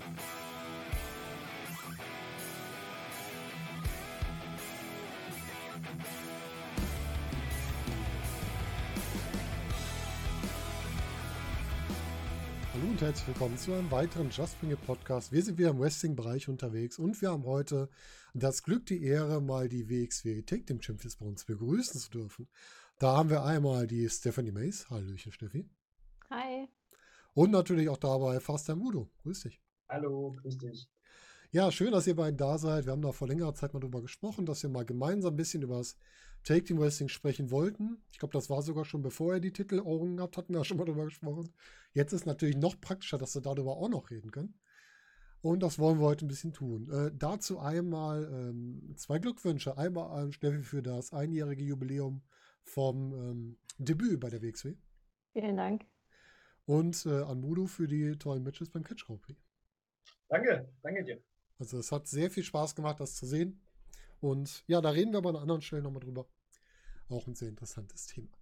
Hallo und herzlich willkommen zu einem weiteren Just Bring It Podcast. Wir sind wieder im Wrestling-Bereich unterwegs und wir haben heute das Glück, die Ehre, mal die WXW Take Team Champions bei uns begrüßen zu dürfen. Da haben wir einmal die Stephanie Mays. Hallöchen, Steffi. Hi. Und natürlich auch dabei Faster Mudo. Grüß dich. Hallo, grüß dich. Ja, schön, dass ihr beiden da seid. Wir haben da vor längerer Zeit mal drüber gesprochen, dass wir mal gemeinsam ein bisschen über das Take Team Wrestling sprechen wollten. Ich glaube, das war sogar schon bevor ihr die Titel Ohren gehabt hatten wir ja schon mal drüber gesprochen. Jetzt ist natürlich noch praktischer, dass wir darüber auch noch reden können. Und das wollen wir heute ein bisschen tun. Äh, dazu einmal ähm, zwei Glückwünsche. Einmal an Steffi für das einjährige Jubiläum vom ähm, Debüt bei der WXW. Vielen Dank. Und äh, an Mudo für die tollen Matches beim Catch Grand Prix. Danke, danke dir. Also es hat sehr viel Spaß gemacht, das zu sehen. Und ja, da reden wir aber an anderen Stellen nochmal drüber. Auch ein sehr interessantes Thema.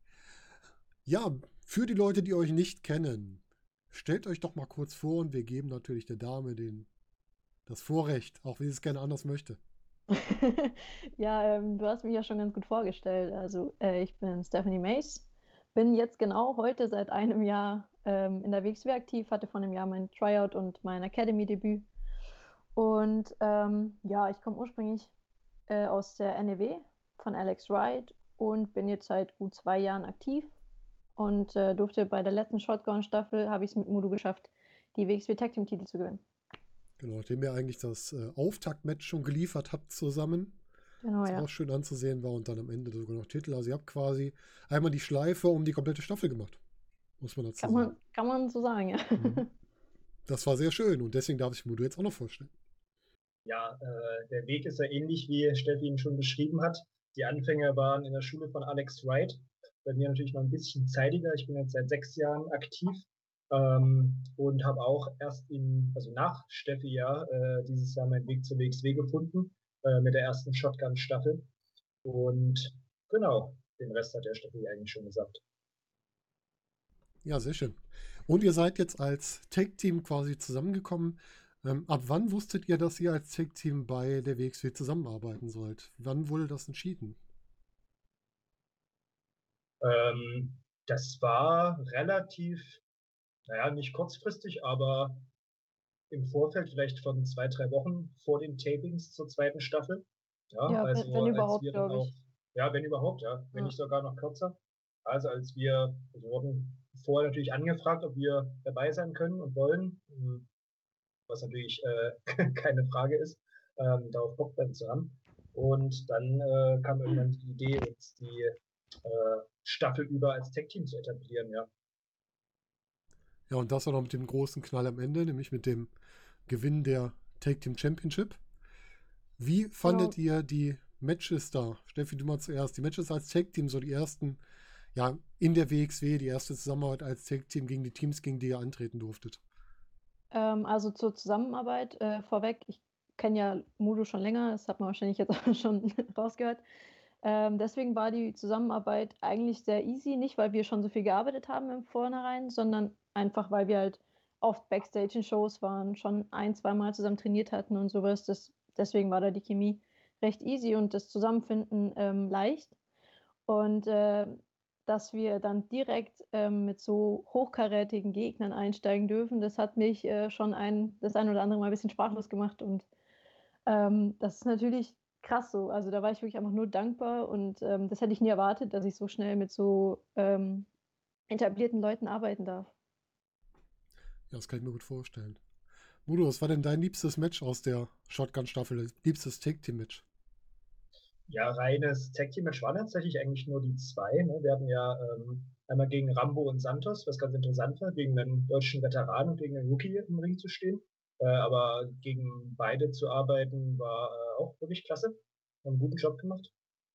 Ja, für die Leute, die euch nicht kennen, stellt euch doch mal kurz vor und wir geben natürlich der Dame den, das Vorrecht, auch wenn sie es gerne anders möchte. ja, ähm, du hast mich ja schon ganz gut vorgestellt. Also äh, ich bin Stephanie Mace, bin jetzt genau heute seit einem Jahr ähm, in der WXW aktiv, hatte vor einem Jahr mein Tryout und mein Academy-Debüt und ähm, ja, ich komme ursprünglich äh, aus der NEW von Alex Wright und bin jetzt seit gut zwei Jahren aktiv und äh, durfte bei der letzten Shotgun-Staffel, habe ich es mit Mudo geschafft, die WXW Tag Team-Titel zu gewinnen. Genau, nachdem ihr eigentlich das äh, Auftaktmatch schon geliefert habt zusammen. Genau, das ja. auch schön anzusehen war und dann am Ende sogar noch Titel. Also ihr habt quasi einmal die Schleife um die komplette Staffel gemacht. Muss man dazu kann sagen. Man, kann man so sagen, ja. Mhm. Das war sehr schön und deswegen darf ich Mudo jetzt auch noch vorstellen ja, äh, der Weg ist ja ähnlich, wie Steffi ihn schon beschrieben hat. Die Anfänge waren in der Schule von Alex Wright. Bei mir natürlich noch ein bisschen zeitiger. Ich bin jetzt seit sechs Jahren aktiv ähm, und habe auch erst in, also nach Steffi ja, äh, dieses Jahr meinen Weg zur WXW gefunden äh, mit der ersten Shotgun-Staffel. Und genau, den Rest hat der Steffi eigentlich schon gesagt. Ja, sehr schön. Und ihr seid jetzt als Tag-Team quasi zusammengekommen. Ähm, ab wann wusstet ihr, dass ihr als Tech-Team bei der WXW zusammenarbeiten sollt? Wann wurde das entschieden? Ähm, das war relativ, naja, nicht kurzfristig, aber im Vorfeld vielleicht von zwei, drei Wochen vor den Tapings zur zweiten Staffel. Ja, ja also wenn, wenn überhaupt, glaube ich. ja, wenn überhaupt, ja. Wenn ja. nicht sogar noch kürzer. Also als wir, wir wurden vorher natürlich angefragt, ob wir dabei sein können und wollen. Hm, was natürlich äh, keine Frage ist, ähm, darauf Bock zu haben. Und dann äh, kam irgendwann die Idee, jetzt die äh, Staffel über als Tech-Team zu etablieren, ja. Ja, und das auch noch mit dem großen Knall am Ende, nämlich mit dem Gewinn der Tag Team Championship. Wie fandet genau. ihr die Matches da? Steffi, du mal zuerst. Die Matches als Tag Team, so die ersten, ja, in der WXW, die erste Zusammenarbeit als Tag Team gegen die Teams, gegen die ihr antreten durftet. Ähm, also zur Zusammenarbeit äh, vorweg, ich kenne ja Mudo schon länger, das hat man wahrscheinlich jetzt auch schon rausgehört. Ähm, deswegen war die Zusammenarbeit eigentlich sehr easy, nicht weil wir schon so viel gearbeitet haben im Vornherein, sondern einfach, weil wir halt oft Backstage in Shows waren, schon ein, zweimal zusammen trainiert hatten und sowas. Das, deswegen war da die Chemie recht easy und das Zusammenfinden ähm, leicht. Und äh, dass wir dann direkt ähm, mit so hochkarätigen Gegnern einsteigen dürfen, das hat mich äh, schon ein, das ein oder andere Mal ein bisschen sprachlos gemacht. Und ähm, das ist natürlich krass so. Also da war ich wirklich einfach nur dankbar und ähm, das hätte ich nie erwartet, dass ich so schnell mit so ähm, etablierten Leuten arbeiten darf. Ja, das kann ich mir gut vorstellen. Mudo, was war denn dein liebstes Match aus der Shotgun-Staffel? Liebstes Take-Team-Match? Ja, reines Tag Team Match waren tatsächlich eigentlich nur die zwei. Ne? Wir hatten ja ähm, einmal gegen Rambo und Santos, was ganz interessant war, gegen einen deutschen Veteran und gegen einen Rookie im Ring zu stehen. Äh, aber gegen beide zu arbeiten war äh, auch wirklich klasse. Haben einen guten Job gemacht.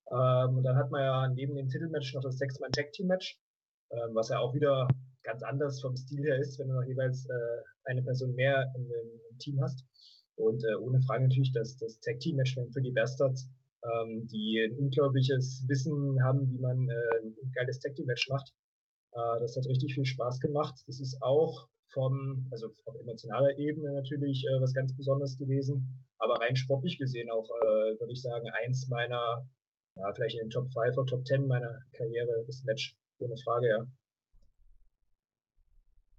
Ähm, und dann hat man ja neben dem Titelmatch noch das Sechs-Mann Tag Team Match, äh, was ja auch wieder ganz anders vom Stil her ist, wenn du noch jeweils äh, eine Person mehr im, im Team hast. Und äh, ohne Frage natürlich, dass das Tag Team Match für die Bastards ähm, die ein unglaubliches Wissen haben, wie man äh, ein geiles Tag Team Match macht. Äh, das hat richtig viel Spaß gemacht. Das ist auch vom, also auf emotionaler Ebene natürlich äh, was ganz Besonderes gewesen, aber rein sportlich gesehen auch, äh, würde ich sagen, eins meiner, ja, vielleicht in den Top 5 oder Top 10 meiner Karriere, das Match, ohne Frage, ja.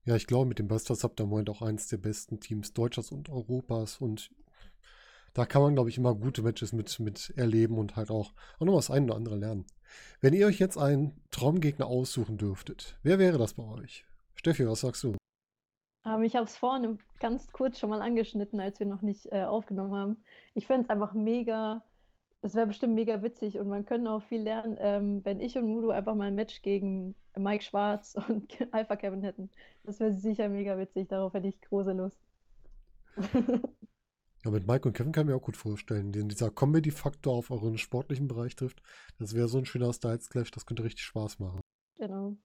Ja, ich glaube, mit dem Busters habt ihr im Moment auch eins der besten Teams Deutschlands und Europas und da kann man, glaube ich, immer gute Matches mit, mit erleben und halt auch, auch noch was ein oder andere lernen. Wenn ihr euch jetzt einen Traumgegner aussuchen dürftet, wer wäre das bei euch? Steffi, was sagst du? Ähm, ich habe es vorhin ganz kurz schon mal angeschnitten, als wir noch nicht äh, aufgenommen haben. Ich finde es einfach mega, es wäre bestimmt mega witzig und man könnte auch viel lernen, ähm, wenn ich und Mudo einfach mal ein Match gegen Mike Schwarz und Alpha Kevin hätten. Das wäre sicher mega witzig, darauf hätte ich große Lust. Ja, mit Mike und Kevin kann ich mir auch gut vorstellen, den dieser Comedy-Faktor auf euren sportlichen Bereich trifft. Das wäre so ein schöner Styles-Clash, das könnte richtig Spaß machen. Genau.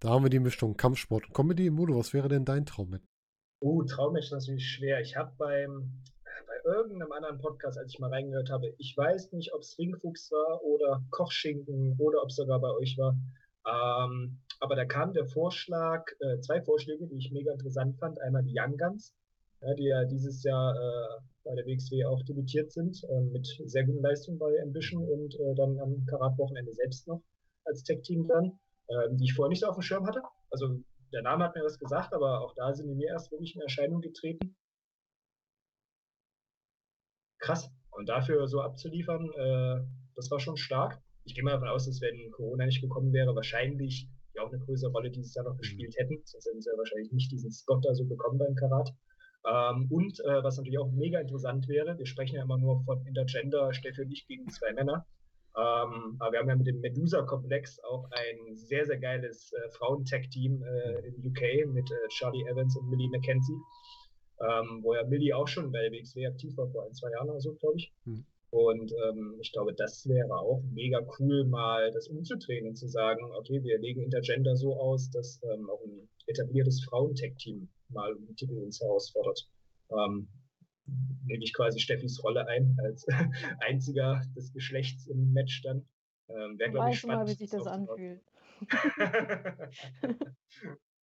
Da haben wir die Mischung Kampfsport und Comedy. Mudo, was wäre denn dein Traum mit? Oh, Traum ist natürlich schwer. Ich habe beim bei irgendeinem anderen Podcast, als ich mal reingehört habe, ich weiß nicht, ob es Ringfuchs war oder Kochschinken oder ob es sogar bei euch war. Ähm, aber da kam der Vorschlag, äh, zwei Vorschläge, die ich mega interessant fand. Einmal die Young Guns, ja, die ja dieses Jahr äh, bei der WXW auch debütiert sind, äh, mit sehr guten Leistungen bei Ambition und äh, dann am Karat-Wochenende selbst noch als Tech-Team dann, ähm, die ich vorher nicht auf dem Schirm hatte. Also der Name hat mir was gesagt, aber auch da sind die mir erst wirklich in Erscheinung getreten. Krass. Und dafür so abzuliefern, äh, das war schon stark. Ich gehe mal davon aus, dass wenn Corona nicht gekommen wäre, wahrscheinlich die auch eine größere Rolle dieses Jahr noch gespielt hätten. Sonst hätten sie ja wahrscheinlich nicht diesen Spot da so bekommen beim Karat. Ähm, und äh, was natürlich auch mega interessant wäre, wir sprechen ja immer nur von Intergender, Steffi und ich gegen zwei Männer. Ähm, aber wir haben ja mit dem Medusa-Komplex auch ein sehr, sehr geiles äh, Frauen-Tech-Team äh, in UK mit äh, Charlie Evans und Millie McKenzie, ähm, wo ja Millie auch schon bei WXW aktiv war vor ein, zwei Jahren oder so, glaube ich. Hm. Und ähm, ich glaube, das wäre auch mega cool, mal das umzudrehen und zu sagen, okay, wir legen Intergender so aus, dass ähm, auch ein etabliertes Frauen-Tech-Team mal um den Titel uns herausfordert. Ähm, nehme ich quasi Steffis Rolle ein als einziger des Geschlechts im Match dann. Ähm, Wäre, glaube ich, spannend. mal, wie sich das anfühlt.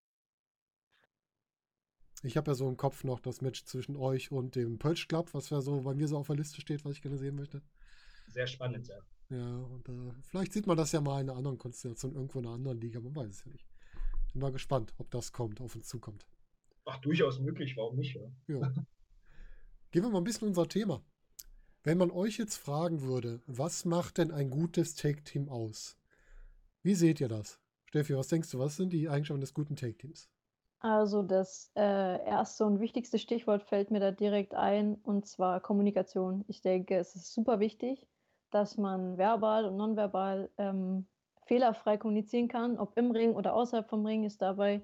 ich habe ja so im Kopf noch das Match zwischen euch und dem Pölsch Club, was ja so bei mir so auf der Liste steht, was ich gerne sehen möchte. Sehr spannend, ja. Ja, und äh, vielleicht sieht man das ja mal in einer anderen Konstellation, irgendwo in einer anderen Liga, man weiß es ja nicht. Bin mal gespannt, ob das kommt, auf uns zukommt. Ach, durchaus möglich, warum nicht? Ja. ja. Gehen wir mal ein bisschen unser Thema. Wenn man euch jetzt fragen würde, was macht denn ein gutes Take-Team aus? Wie seht ihr das? Steffi, was denkst du, was sind die Eigenschaften des guten Take-Teams? Also das äh, erste und wichtigste Stichwort fällt mir da direkt ein, und zwar Kommunikation. Ich denke, es ist super wichtig, dass man verbal und nonverbal ähm, fehlerfrei kommunizieren kann, ob im Ring oder außerhalb vom Ring ist dabei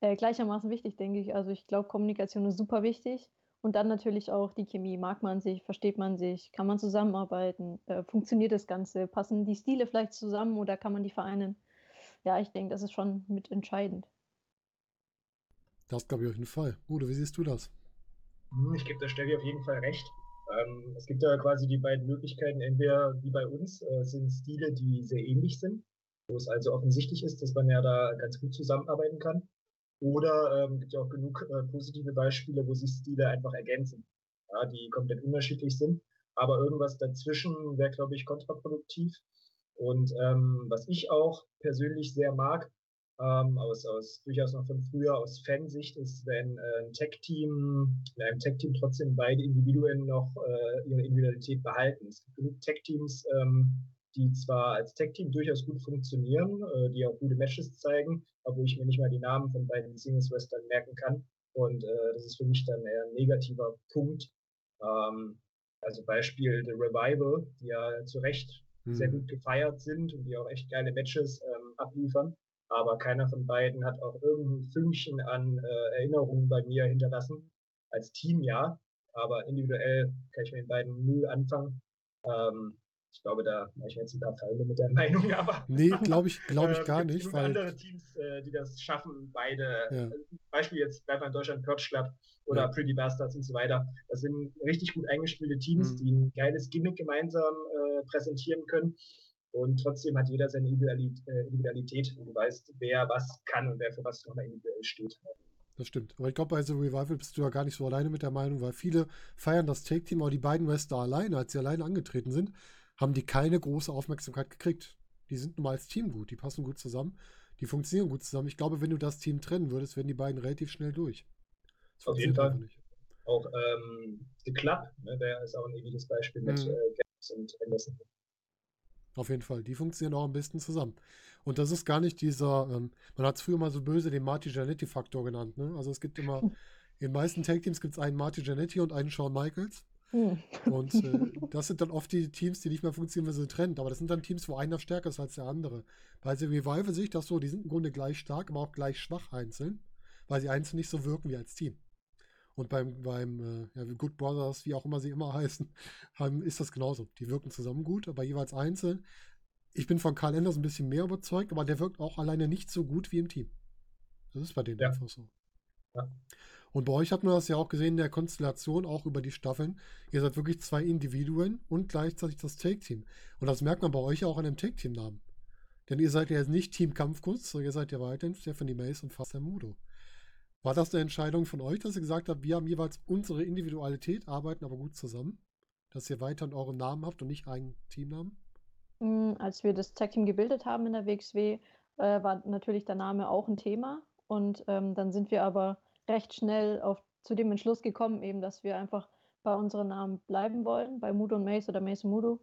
äh, gleichermaßen wichtig, denke ich. Also ich glaube, Kommunikation ist super wichtig. Und dann natürlich auch die Chemie. Mag man sich, versteht man sich, kann man zusammenarbeiten, äh, funktioniert das Ganze, passen die Stile vielleicht zusammen oder kann man die vereinen? Ja, ich denke, das ist schon mit entscheidend. Das glaube ich auf jeden Fall. Udo, wie siehst du das? Hm, ich gebe der Steffi auf jeden Fall recht. Ähm, es gibt ja quasi die beiden Möglichkeiten. Entweder wie bei uns äh, sind Stile, die sehr ähnlich sind, wo es also offensichtlich ist, dass man ja da ganz gut zusammenarbeiten kann. Oder ähm, gibt ja auch genug äh, positive Beispiele, wo sich Stile einfach ergänzen, ja, die komplett unterschiedlich sind. Aber irgendwas dazwischen wäre, glaube ich, kontraproduktiv. Und ähm, was ich auch persönlich sehr mag, ähm, aus, aus durchaus noch von früher aus Fansicht, ist, wenn äh, ein Tech-Team, in einem Tech-Team trotzdem beide Individuen noch äh, ihre Individualität behalten. Es gibt genug Tech-Teams, ähm, die zwar als Tech-Team durchaus gut funktionieren, äh, die auch gute Matches zeigen, aber wo ich mir nicht mal die Namen von beiden Singles-Western merken kann. Und äh, das ist für mich dann eher ein negativer Punkt. Ähm, also Beispiel The Revival, die ja zu Recht sehr gut gefeiert sind und die auch echt geile Matches ähm, abliefern. Aber keiner von beiden hat auch irgendein Fünkchen an äh, Erinnerungen bei mir hinterlassen. Als Team ja, aber individuell kann ich mit den beiden null anfangen. Ähm, ich glaube, da mache ich jetzt ein paar Feinde mit der Meinung, aber. Nee, glaube ich, glaube ich äh, gar nicht. Weil andere Teams, äh, die das schaffen, beide. Ja. Äh, Beispiel jetzt bleibt in Deutschland Club oder ja. Pretty Bastards und so weiter. Das sind richtig gut eingespielte Teams, mhm. die ein geiles Gimmick gemeinsam äh, präsentieren können. Und trotzdem hat jeder seine äh, Individualität und du weißt, wer was kann und wer für was nochmal individuell steht. Das stimmt. Aber ich glaube, bei The Revival bist du ja gar nicht so alleine mit der Meinung, weil viele feiern das Take-Team, aber die beiden Wrestler alleine, als sie alleine angetreten sind, haben die keine große Aufmerksamkeit gekriegt. Die sind nun mal als Team gut, die passen gut zusammen, die funktionieren gut zusammen. Ich glaube, wenn du das Team trennen würdest, wären die beiden relativ schnell durch. Das Auf jeden Fall. Auch ähm, The Club, ne, der ist auch ein ähnliches Beispiel mit mhm. äh, und Anderson. Auf jeden Fall. Die funktionieren auch am besten zusammen. Und das ist gar nicht dieser, ähm, man hat es früher mal so böse den Marty Janetti-Faktor genannt. Ne? Also es gibt immer, in den meisten Tag-Teams gibt es einen Marty Janetti und einen Shawn Michaels. Hm. Und äh, das sind dann oft die Teams, die nicht mehr funktionieren, wenn sie trennt. Aber das sind dann Teams, wo einer stärker ist als der andere. Bei The Revival sehe ich das so, die sind im Grunde gleich stark, aber auch gleich schwach einzeln, weil sie einzeln nicht so wirken wie als Team. Und beim, beim äh, ja, Good Brothers, wie auch immer sie immer heißen, haben, ist das genauso. Die wirken zusammen gut, aber jeweils einzeln. Ich bin von Karl Enders ein bisschen mehr überzeugt, aber der wirkt auch alleine nicht so gut wie im Team. Das ist bei denen ja. einfach so. Ja. Und bei euch hat man das ja auch gesehen in der Konstellation, auch über die Staffeln. Ihr seid wirklich zwei Individuen und gleichzeitig das Take-Team. Und das merkt man bei euch ja auch an dem Take-Team-Namen. Denn ihr seid ja jetzt nicht Team Kampfkunst, sondern ihr seid ja weiterhin Stephanie Mace und Fast Mudo. War das eine Entscheidung von euch, dass ihr gesagt habt, wir haben jeweils unsere Individualität, arbeiten aber gut zusammen? Dass ihr weiterhin euren Namen habt und nicht einen Teamnamen? Hm, als wir das Tag-Team gebildet haben in der WXW, äh, war natürlich der Name auch ein Thema. Und ähm, dann sind wir aber recht schnell auf, zu dem Entschluss gekommen, eben, dass wir einfach bei unseren Namen bleiben wollen, bei Mudo und Mace oder Mace und Mudo.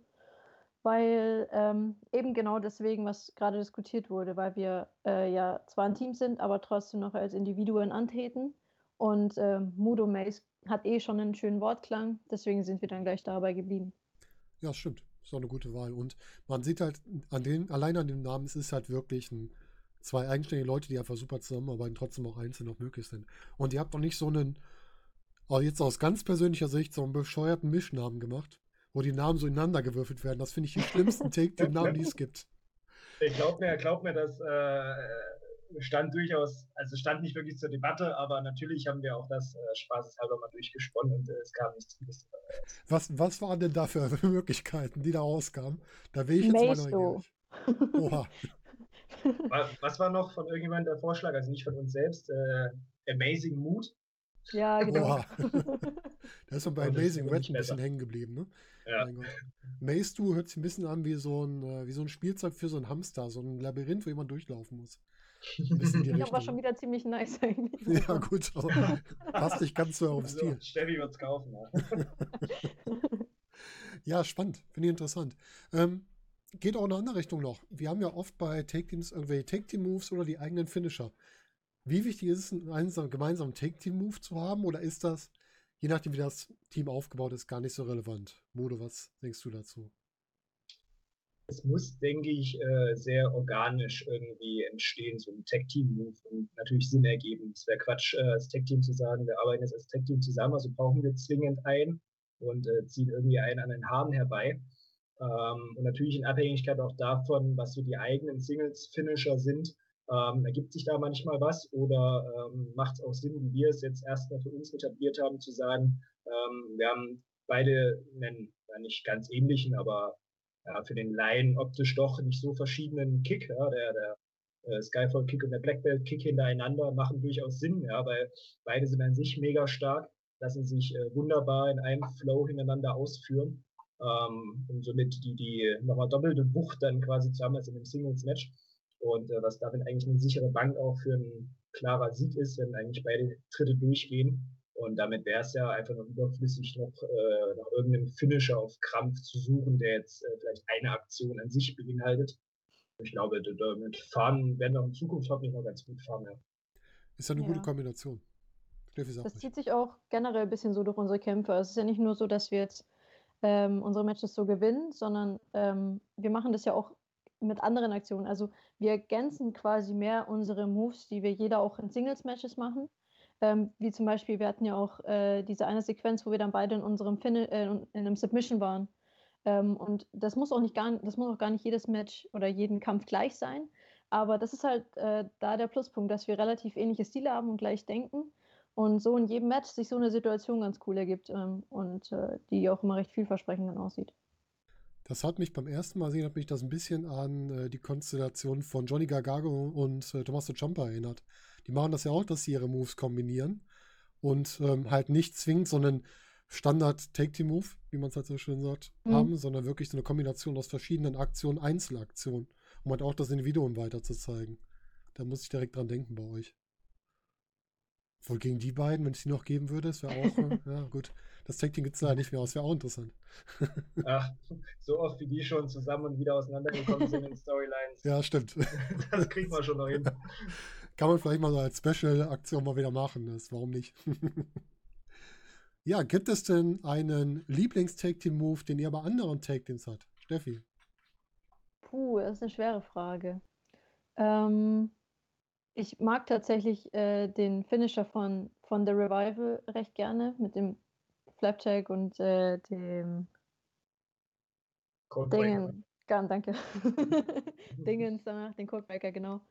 Weil ähm, eben genau deswegen, was gerade diskutiert wurde, weil wir äh, ja zwar ein Team sind, aber trotzdem noch als Individuen antreten. Und äh, Mudo Mace hat eh schon einen schönen Wortklang, deswegen sind wir dann gleich dabei geblieben. Ja, stimmt. Ist auch eine gute Wahl. Und man sieht halt an den, allein an dem Namen, es ist halt wirklich ein, zwei eigenständige Leute, die einfach super zusammenarbeiten, trotzdem auch einzeln noch möglich sind. Und ihr habt doch nicht so einen, aber jetzt aus ganz persönlicher Sicht, so einen bescheuerten Mischnamen gemacht, wo die Namen so ineinander gewürfelt werden. Das finde ich die schlimmsten Take-Team-Namen, die es gibt. Ich glaube mir, glaub mir, das äh, stand durchaus, also stand nicht wirklich zur Debatte, aber natürlich haben wir auch das äh, spaßeshalber mal durchgesponnen und äh, es kam nichts Was, was waren denn da für Möglichkeiten, die da rauskamen? Da will ich jetzt Mesto. mal neugierig. Oha. Was war noch von irgendjemandem der Vorschlag, also nicht von uns selbst? Äh, Amazing Mood. Ja, genau. Boah. da ist bei Amazing Red ein bisschen hängen geblieben, ne? Ja. Maze Du hört sich ein bisschen an wie so, ein, äh, wie so ein Spielzeug für so ein Hamster, so ein Labyrinth, wo jemand durchlaufen muss. Das war schon wieder ziemlich nice eigentlich. Ja, gut, aber passt nicht ganz so aufs Stil. Steffi wird's kaufen. Ja, ja spannend. Finde ich interessant. Ähm, geht auch in eine andere Richtung noch. Wir haben ja oft bei Take-Teams irgendwelche Take-Team-Moves oder die eigenen Finisher. Wie wichtig ist es, einen gemeinsamen Take-Team-Move zu haben oder ist das, je nachdem wie das Team aufgebaut ist, gar nicht so relevant? Mode, was denkst du dazu? Es muss, denke ich, äh, sehr organisch irgendwie entstehen, so ein Tag-Team-Move und natürlich Sinn ergeben. Es wäre Quatsch, äh, als Tag-Team zu sagen, wir arbeiten jetzt als Tag-Team zusammen, also brauchen wir zwingend einen und äh, ziehen irgendwie einen an den Haaren herbei. Ähm, und natürlich in Abhängigkeit auch davon, was so die eigenen Singles-Finisher sind, ähm, ergibt sich da manchmal was oder ähm, macht es auch Sinn, wie wir es jetzt erstmal für uns etabliert haben, zu sagen, ähm, wir haben beide einen ja, nicht ganz ähnlichen, aber ja, für den Laien optisch doch nicht so verschiedenen Kick. Ja, der, der äh, Skyfall Kick und der Black Belt Kick hintereinander machen durchaus Sinn, ja, weil beide sind an sich mega stark, lassen sich äh, wunderbar in einem Flow hintereinander ausführen ähm, und somit die, die nochmal doppelte Wucht dann quasi zu haben als in einem Singles-Match. Und äh, was damit eigentlich eine sichere Bank auch für ein klarer Sieg ist, wenn eigentlich beide Tritte durchgehen. Und damit wäre es ja einfach noch überflüssig, noch äh, nach irgendeinem Finisher auf Krampf zu suchen, der jetzt äh, vielleicht eine Aktion an sich beinhaltet. Ich glaube, damit fahren werden wir in Zukunft hoffentlich noch ganz gut fahren. Ja. Ist ja eine ja. gute Kombination. Das zieht sich auch generell ein bisschen so durch unsere Kämpfe. Es ist ja nicht nur so, dass wir jetzt ähm, unsere Matches so gewinnen, sondern ähm, wir machen das ja auch mit anderen Aktionen. Also wir ergänzen quasi mehr unsere Moves, die wir jeder auch in Singles-Matches machen. Ähm, wie zum Beispiel, wir hatten ja auch äh, diese eine Sequenz, wo wir dann beide in unserem fin äh, in einem Submission waren. Ähm, und das muss auch nicht gar, das muss auch gar nicht jedes Match oder jeden Kampf gleich sein. Aber das ist halt äh, da der Pluspunkt, dass wir relativ ähnliche Stile haben und gleich denken und so in jedem Match sich so eine Situation ganz cool ergibt ähm, und äh, die auch immer recht vielversprechend dann aussieht. Das hat mich beim ersten Mal sehen, hat mich das ein bisschen an äh, die Konstellation von Johnny Gargano und äh, Tommaso Ciampa erinnert. Die machen das ja auch, dass sie ihre Moves kombinieren und ähm, halt nicht zwingend, sondern Standard Take-Team-Move, wie man es halt so schön sagt, mhm. haben, sondern wirklich so eine Kombination aus verschiedenen Aktionen, Einzelaktionen, um halt auch das Individuum weiter zu zeigen. Da muss ich direkt dran denken bei euch. Wohl gegen die beiden, wenn es die noch geben würde, das wäre auch, äh, ja gut. Das Tag-Team gibt es leider nicht mehr aus, wäre auch interessant. Ach, so oft wie die schon zusammen und wieder auseinandergekommen sind in Storylines. Ja, stimmt. Das kriegt man schon noch hin. Kann man vielleicht mal so als Special-Aktion mal wieder machen, das, warum nicht? Ja, gibt es denn einen Lieblings-Take-Team-Move, den ihr bei anderen Take-Teams habt? Steffi? Puh, das ist eine schwere Frage. Ähm, ich mag tatsächlich äh, den Finisher von, von The Revival recht gerne mit dem Flapjack und äh, dem Dingen. Ja, danke. Dingens danach, den Codebreaker, genau.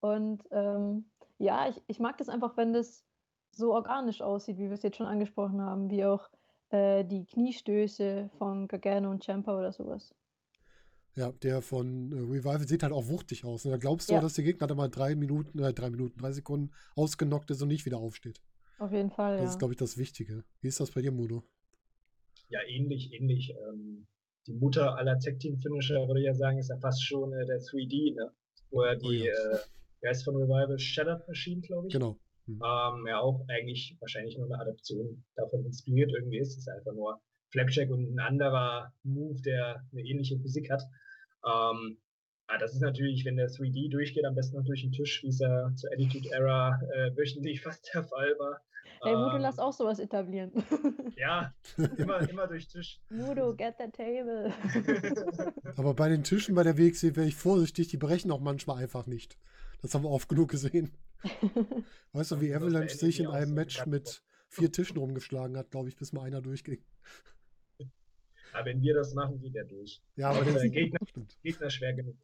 Und ähm, ja, ich, ich mag das einfach, wenn das so organisch aussieht, wie wir es jetzt schon angesprochen haben, wie auch äh, die Kniestöße von Gargano und Champa oder sowas. Ja, der von äh, Revival sieht halt auch wuchtig aus. Ne? Da glaubst du, ja. dass der Gegner dann mal drei Minuten, äh, drei Minuten, drei Sekunden ausgenockt ist und nicht wieder aufsteht. Auf jeden Fall, Das ja. ist, glaube ich, das Wichtige. Wie ist das bei dir, Mudo? Ja, ähnlich, ähnlich. Ähm, die Mutter aller Tech-Team-Finisher, würde ich ja sagen, ist ja fast schon äh, der 3D, ne? Wo er die, oh, ja. äh, wer ist von Revival? Shattered Machine, glaube ich. Genau. Mhm. Ähm, ja, auch eigentlich wahrscheinlich nur eine Adaption davon inspiriert irgendwie ist. Es ist einfach nur Flapjack und ein anderer Move, der eine ähnliche Physik hat. Ähm, Ah, das ist natürlich, wenn der 3D durchgeht, am besten noch durch den Tisch, wie es ja zur Attitude Era äh, wöchentlich fast der Fall war. Hey, Mudo, ähm, lass auch sowas etablieren. Ja, immer, immer durch Tisch. Mudo, get the table. Aber bei den Tischen bei der WXW wäre ich vorsichtig, die brechen auch manchmal einfach nicht. Das haben wir oft genug gesehen. Weißt du, wie Avalanche sich in einem Match mit vier Tischen rumgeschlagen hat, glaube ich, bis mal einer durchging. Aber wenn wir das machen, geht er durch. Ja, aber der Gegner, Gegner schwer genug.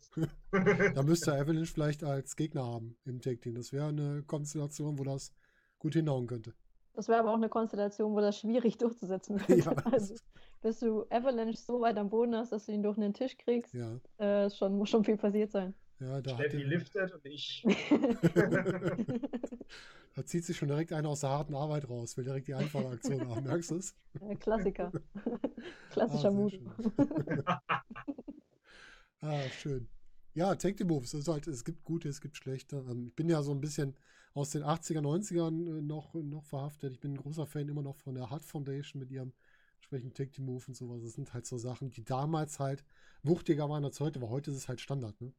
da müsste Avalanche vielleicht als Gegner haben im Tag Team. Das wäre eine Konstellation, wo das gut hinhauen könnte. Das wäre aber auch eine Konstellation, wo das schwierig durchzusetzen wird. Ja. Also, bis du Avalanche so weit am Boden hast, dass du ihn durch einen Tisch kriegst, ja. äh, schon, muss schon viel passiert sein. Ja, da Steffi der... liftet und ich. da zieht sich schon direkt einer aus der harten Arbeit raus, will direkt die einfache Aktion haben. Merkst du es? Klassiker. Klassischer ah, Mut. ah, schön. Ja, Take the Moves. Also halt, es gibt gute, es gibt schlechte. Ähm, ich bin ja so ein bisschen aus den 80er, 90ern äh, noch, noch verhaftet. Ich bin ein großer Fan immer noch von der Hart Foundation mit ihrem entsprechenden Take the Move und sowas. Das sind halt so Sachen, die damals halt wuchtiger waren als heute, aber heute ist es halt Standard. Ne?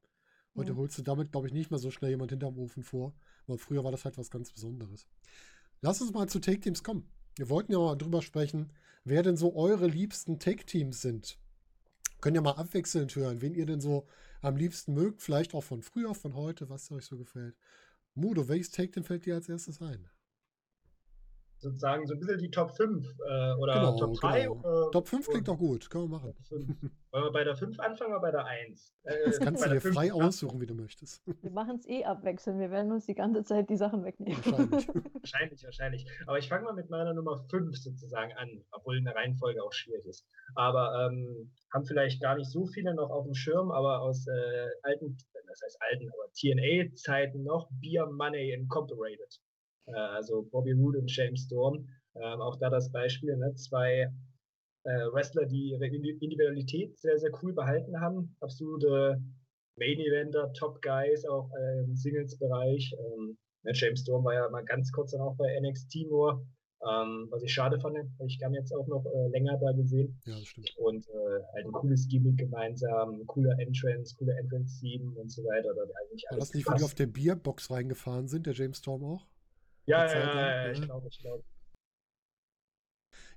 Heute mhm. holst du damit, glaube ich, nicht mehr so schnell jemand hinterm Ofen vor. Aber früher war das halt was ganz Besonderes. Lass uns mal zu Take Teams kommen. Wir wollten ja mal drüber sprechen, wer denn so eure liebsten Take Teams sind. Können ja mal abwechselnd hören, wen ihr denn so am liebsten mögt. Vielleicht auch von früher, von heute, was euch so gefällt. Mudo, welches Take Team fällt dir als erstes ein? Sozusagen so ein bisschen die Top 5 äh, oder genau, Top 3. Genau. Äh, Top 5 klingt doch gut, können wir machen. Wollen wir bei der 5 anfangen oder bei der 1? Äh, das kannst du dir frei aussuchen, wie du möchtest. Wir machen es eh abwechseln, wir werden uns die ganze Zeit die Sachen wegnehmen. Wahrscheinlich. wahrscheinlich, wahrscheinlich. Aber ich fange mal mit meiner Nummer 5 sozusagen an, obwohl eine Reihenfolge auch schwierig ist. Aber ähm, haben vielleicht gar nicht so viele noch auf dem Schirm, aber aus äh, alten, das heißt alten, aber TNA-Zeiten noch, Beer Money Incorporated. Äh, also Bobby Roode und James Storm. Ähm, auch da das Beispiel, ne? zwei äh, Wrestler, die ihre Individualität sehr, sehr cool behalten haben. Absolute Main Eventer, Top Guys, auch äh, im Singles-Bereich. Ähm, ne, James Storm war ja mal ganz kurz dann auch bei NXT nur, ähm, was ich schade fand, weil ich kam jetzt auch noch äh, länger da gesehen. Ja, das stimmt. Und äh, halt ein cooles Gimmick gemeinsam, cooler Entrance, cooler Entrance-Team und so weiter. eigentlich war das nicht, wo die auf der Bierbox reingefahren sind, der James Storm auch? Ja, ja, ja, ja, ich glaube, ich glaube.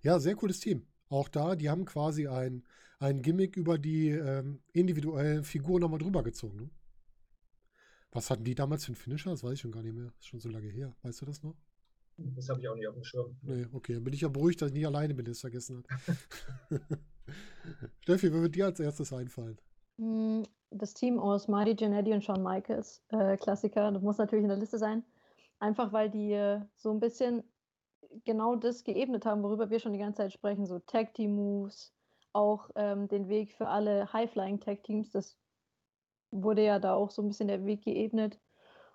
Ja, sehr cooles Team. Auch da, die haben quasi ein, ein Gimmick über die ähm, individuellen Figuren nochmal drüber gezogen. Ne? Was hatten die damals für einen Finisher? Das weiß ich schon gar nicht mehr. Das ist schon so lange her. Weißt du das noch? Das habe ich auch nicht auf dem Schirm. Nee, okay. Dann bin ich ja beruhigt, dass ich nicht alleine bin, der es vergessen hat. Steffi, wer wird dir als erstes einfallen? Hm, das Team aus Marty Jannetty und Shawn Michaels, äh, Klassiker. Das muss natürlich in der Liste sein. Einfach weil die äh, so ein bisschen genau das geebnet haben, worüber wir schon die ganze Zeit sprechen, so Tag Team Moves, auch ähm, den Weg für alle High-Flying-Tag-Teams. Das wurde ja da auch so ein bisschen der Weg geebnet.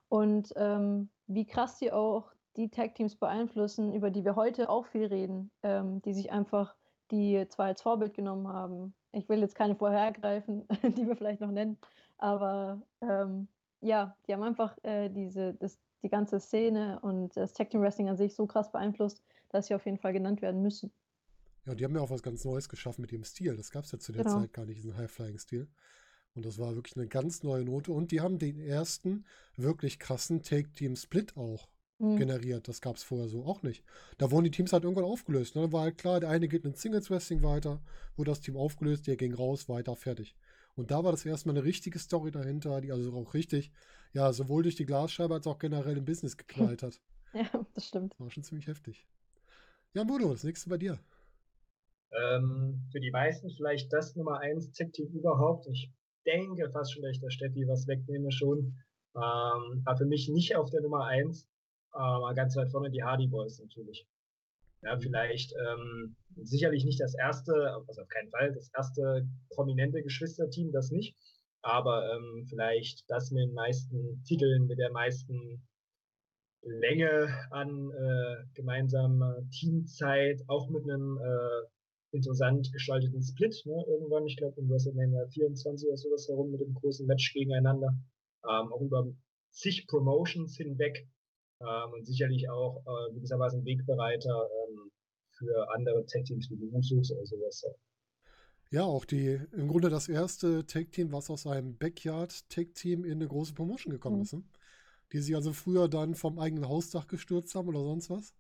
Und ähm, wie krass die auch die Tag-Teams beeinflussen, über die wir heute auch viel reden, ähm, die sich einfach die zwar als Vorbild genommen haben. Ich will jetzt keine vorhergreifen, die wir vielleicht noch nennen, aber ähm, ja, die haben einfach äh, diese, das, die ganze Szene und das Tag Team Wrestling an sich so krass beeinflusst, dass sie auf jeden Fall genannt werden müssen. Ja, die haben ja auch was ganz Neues geschaffen mit ihrem Stil. Das gab es ja zu der genau. Zeit gar nicht, diesen High-Flying-Stil. Und das war wirklich eine ganz neue Note. Und die haben den ersten wirklich krassen Take-Team-Split auch mhm. generiert. Das gab es vorher so auch nicht. Da wurden die Teams halt irgendwann aufgelöst. Ne? Dann war halt klar, der eine geht in Singles Wrestling weiter, wurde das Team aufgelöst, der ging raus, weiter, fertig. Und da war das erstmal eine richtige Story dahinter, die also auch richtig, ja, sowohl durch die Glasscheibe als auch generell im Business geknallt hat. ja, das stimmt. War schon ziemlich heftig. Ja, Bodo, das nächste bei dir. Ähm, für die meisten vielleicht das Nummer 1 Tech-Team überhaupt. Ich denke fast schon, dass ich der Steffi was wegnehme schon. Ähm, aber für mich nicht auf der Nummer 1 aber ganz weit vorne die Hardy Boys natürlich. Ja, vielleicht ähm, sicherlich nicht das erste, also auf keinen Fall das erste prominente Geschwisterteam, das nicht, aber ähm, vielleicht das mit den meisten Titeln, mit der meisten Länge an äh, gemeinsamer Teamzeit, auch mit einem äh, interessant gestalteten Split, ne, irgendwann, ich glaube, in WrestleMania 24 oder sowas herum mit dem großen Match gegeneinander, ähm, auch über zig Promotions hinweg ähm, und sicherlich auch äh, gewisserweise ein Wegbereiter ähm, für andere Tech-Teams wie die Usos oder sowas. Ja, auch die, im Grunde das erste Tech-Team, was aus einem Backyard-Tech-Team in eine große Promotion gekommen mhm. ist. Ne? Die sich also früher dann vom eigenen Hausdach gestürzt haben oder sonst was.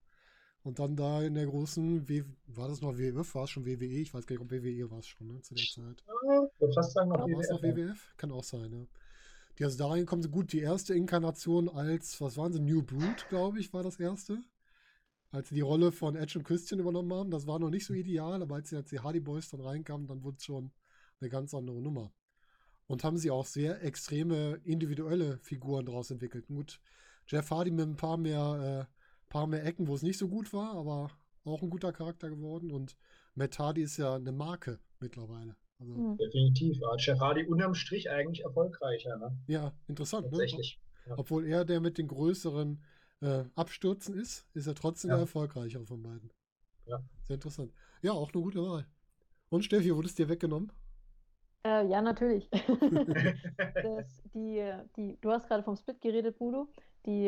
Und dann da in der großen, w war das noch WWF, war es schon WWE? Ich weiß gar nicht, ob WWE war es schon, ne, zu der Zeit. Ja, ich würde fast sagen, noch WWF. War es noch WWF? Kann auch sein, ja die also da reingekommen sind. Gut, die erste Inkarnation als, was waren sie, New Brood, glaube ich, war das erste. Als sie die Rolle von Edge und Christian übernommen haben. Das war noch nicht so ideal, aber als sie als die Hardy Boys dann reinkamen, dann wurde es schon eine ganz andere Nummer. Und haben sie auch sehr extreme individuelle Figuren daraus entwickelt. Gut, Jeff Hardy mit ein paar mehr, äh, paar mehr Ecken, wo es nicht so gut war, aber auch ein guter Charakter geworden. Und Matt Hardy ist ja eine Marke mittlerweile. Also, mhm. Definitiv. War Jeff Hardy unterm Strich eigentlich erfolgreicher. Ne? Ja, interessant. Ne? Tatsächlich. Ne? Ja. Obwohl er der mit den größeren äh, Abstürzen ist, ist er trotzdem ja. der erfolgreichere von beiden. Ja. Sehr interessant. Ja, auch eine gute Wahl. Und Steffi, wurde es dir weggenommen? Äh, ja, natürlich. das, die, die, du hast gerade vom Split geredet, Budo. Die,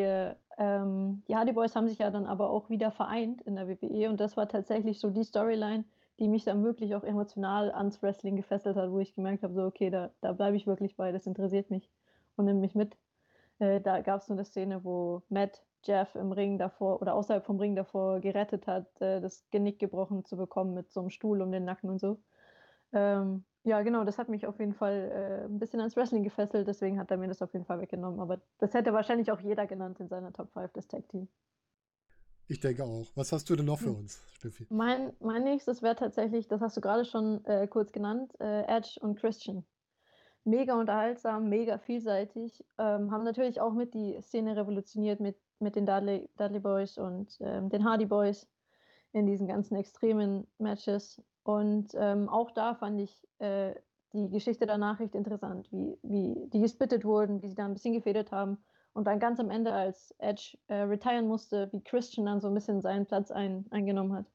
ähm, die Hardy Boys haben sich ja dann aber auch wieder vereint in der WWE und das war tatsächlich so die Storyline, die mich dann wirklich auch emotional ans Wrestling gefesselt hat, wo ich gemerkt habe, so, okay, da, da bleibe ich wirklich bei, das interessiert mich und nimmt mich mit. Äh, da gab es so eine Szene, wo Matt Jeff im Ring davor oder außerhalb vom Ring davor gerettet hat, äh, das Genick gebrochen zu bekommen mit so einem Stuhl um den Nacken und so. Ähm, ja, genau, das hat mich auf jeden Fall äh, ein bisschen ans Wrestling gefesselt, deswegen hat er mir das auf jeden Fall weggenommen. Aber das hätte wahrscheinlich auch jeder genannt in seiner Top 5 des Tag Team. Ich denke auch. Was hast du denn noch für hm. uns, Steffi? Mein, mein nächstes wäre tatsächlich, das hast du gerade schon äh, kurz genannt, äh, Edge und Christian. Mega unterhaltsam, mega vielseitig. Ähm, haben natürlich auch mit die Szene revolutioniert mit, mit den Dudley, Dudley Boys und ähm, den Hardy Boys in diesen ganzen extremen Matches. Und ähm, auch da fand ich äh, die Geschichte der Nachricht interessant, wie, wie die gesplittet wurden, wie sie da ein bisschen gefedert haben und dann ganz am Ende, als Edge äh, retiren musste, wie Christian dann so ein bisschen seinen Platz ein, eingenommen hat.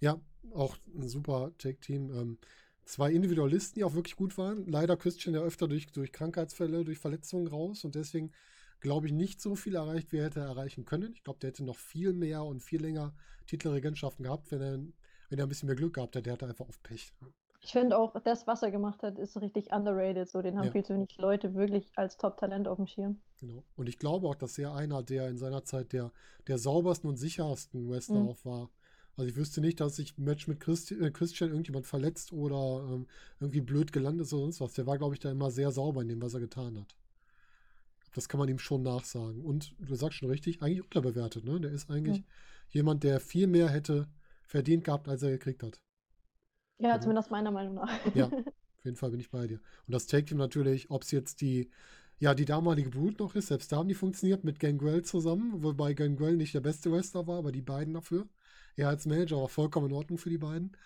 Ja, auch ein super Take-Team. Ähm, zwei Individualisten, die auch wirklich gut waren. Leider Christian ja öfter durch, durch Krankheitsfälle, durch Verletzungen raus und deswegen glaube ich nicht so viel erreicht, wie er hätte erreichen können. Ich glaube, der hätte noch viel mehr und viel länger Titelregentschaften gehabt, wenn er, wenn er ein bisschen mehr Glück gehabt hätte. Der hatte einfach auf Pech. Ich finde auch, das, was er gemacht hat, ist richtig underrated. So, den haben ja. viel zu wenig Leute wirklich als Top-Talent auf dem Schirm. Genau. Und ich glaube auch, dass er einer der in seiner Zeit der, der saubersten und sichersten Wrestler mhm. auch war. Also ich wüsste nicht, dass sich ein Match mit Christi äh, Christian irgendjemand verletzt oder ähm, irgendwie blöd gelandet ist oder sonst was. Der war, glaube ich, da immer sehr sauber in dem, was er getan hat. Das kann man ihm schon nachsagen. Und du sagst schon richtig, eigentlich unterbewertet. Ne? Der ist eigentlich mhm. jemand, der viel mehr hätte verdient gehabt, als er gekriegt hat. Ja, also, zumindest meiner Meinung nach. Ja, auf jeden Fall bin ich bei dir. Und das Take Team natürlich, ob es jetzt die, ja, die damalige Brut noch ist, selbst da haben die funktioniert mit Gangrel zusammen, wobei Gangrel nicht der beste Wrestler war, aber die beiden dafür. er als Manager war vollkommen in Ordnung für die beiden.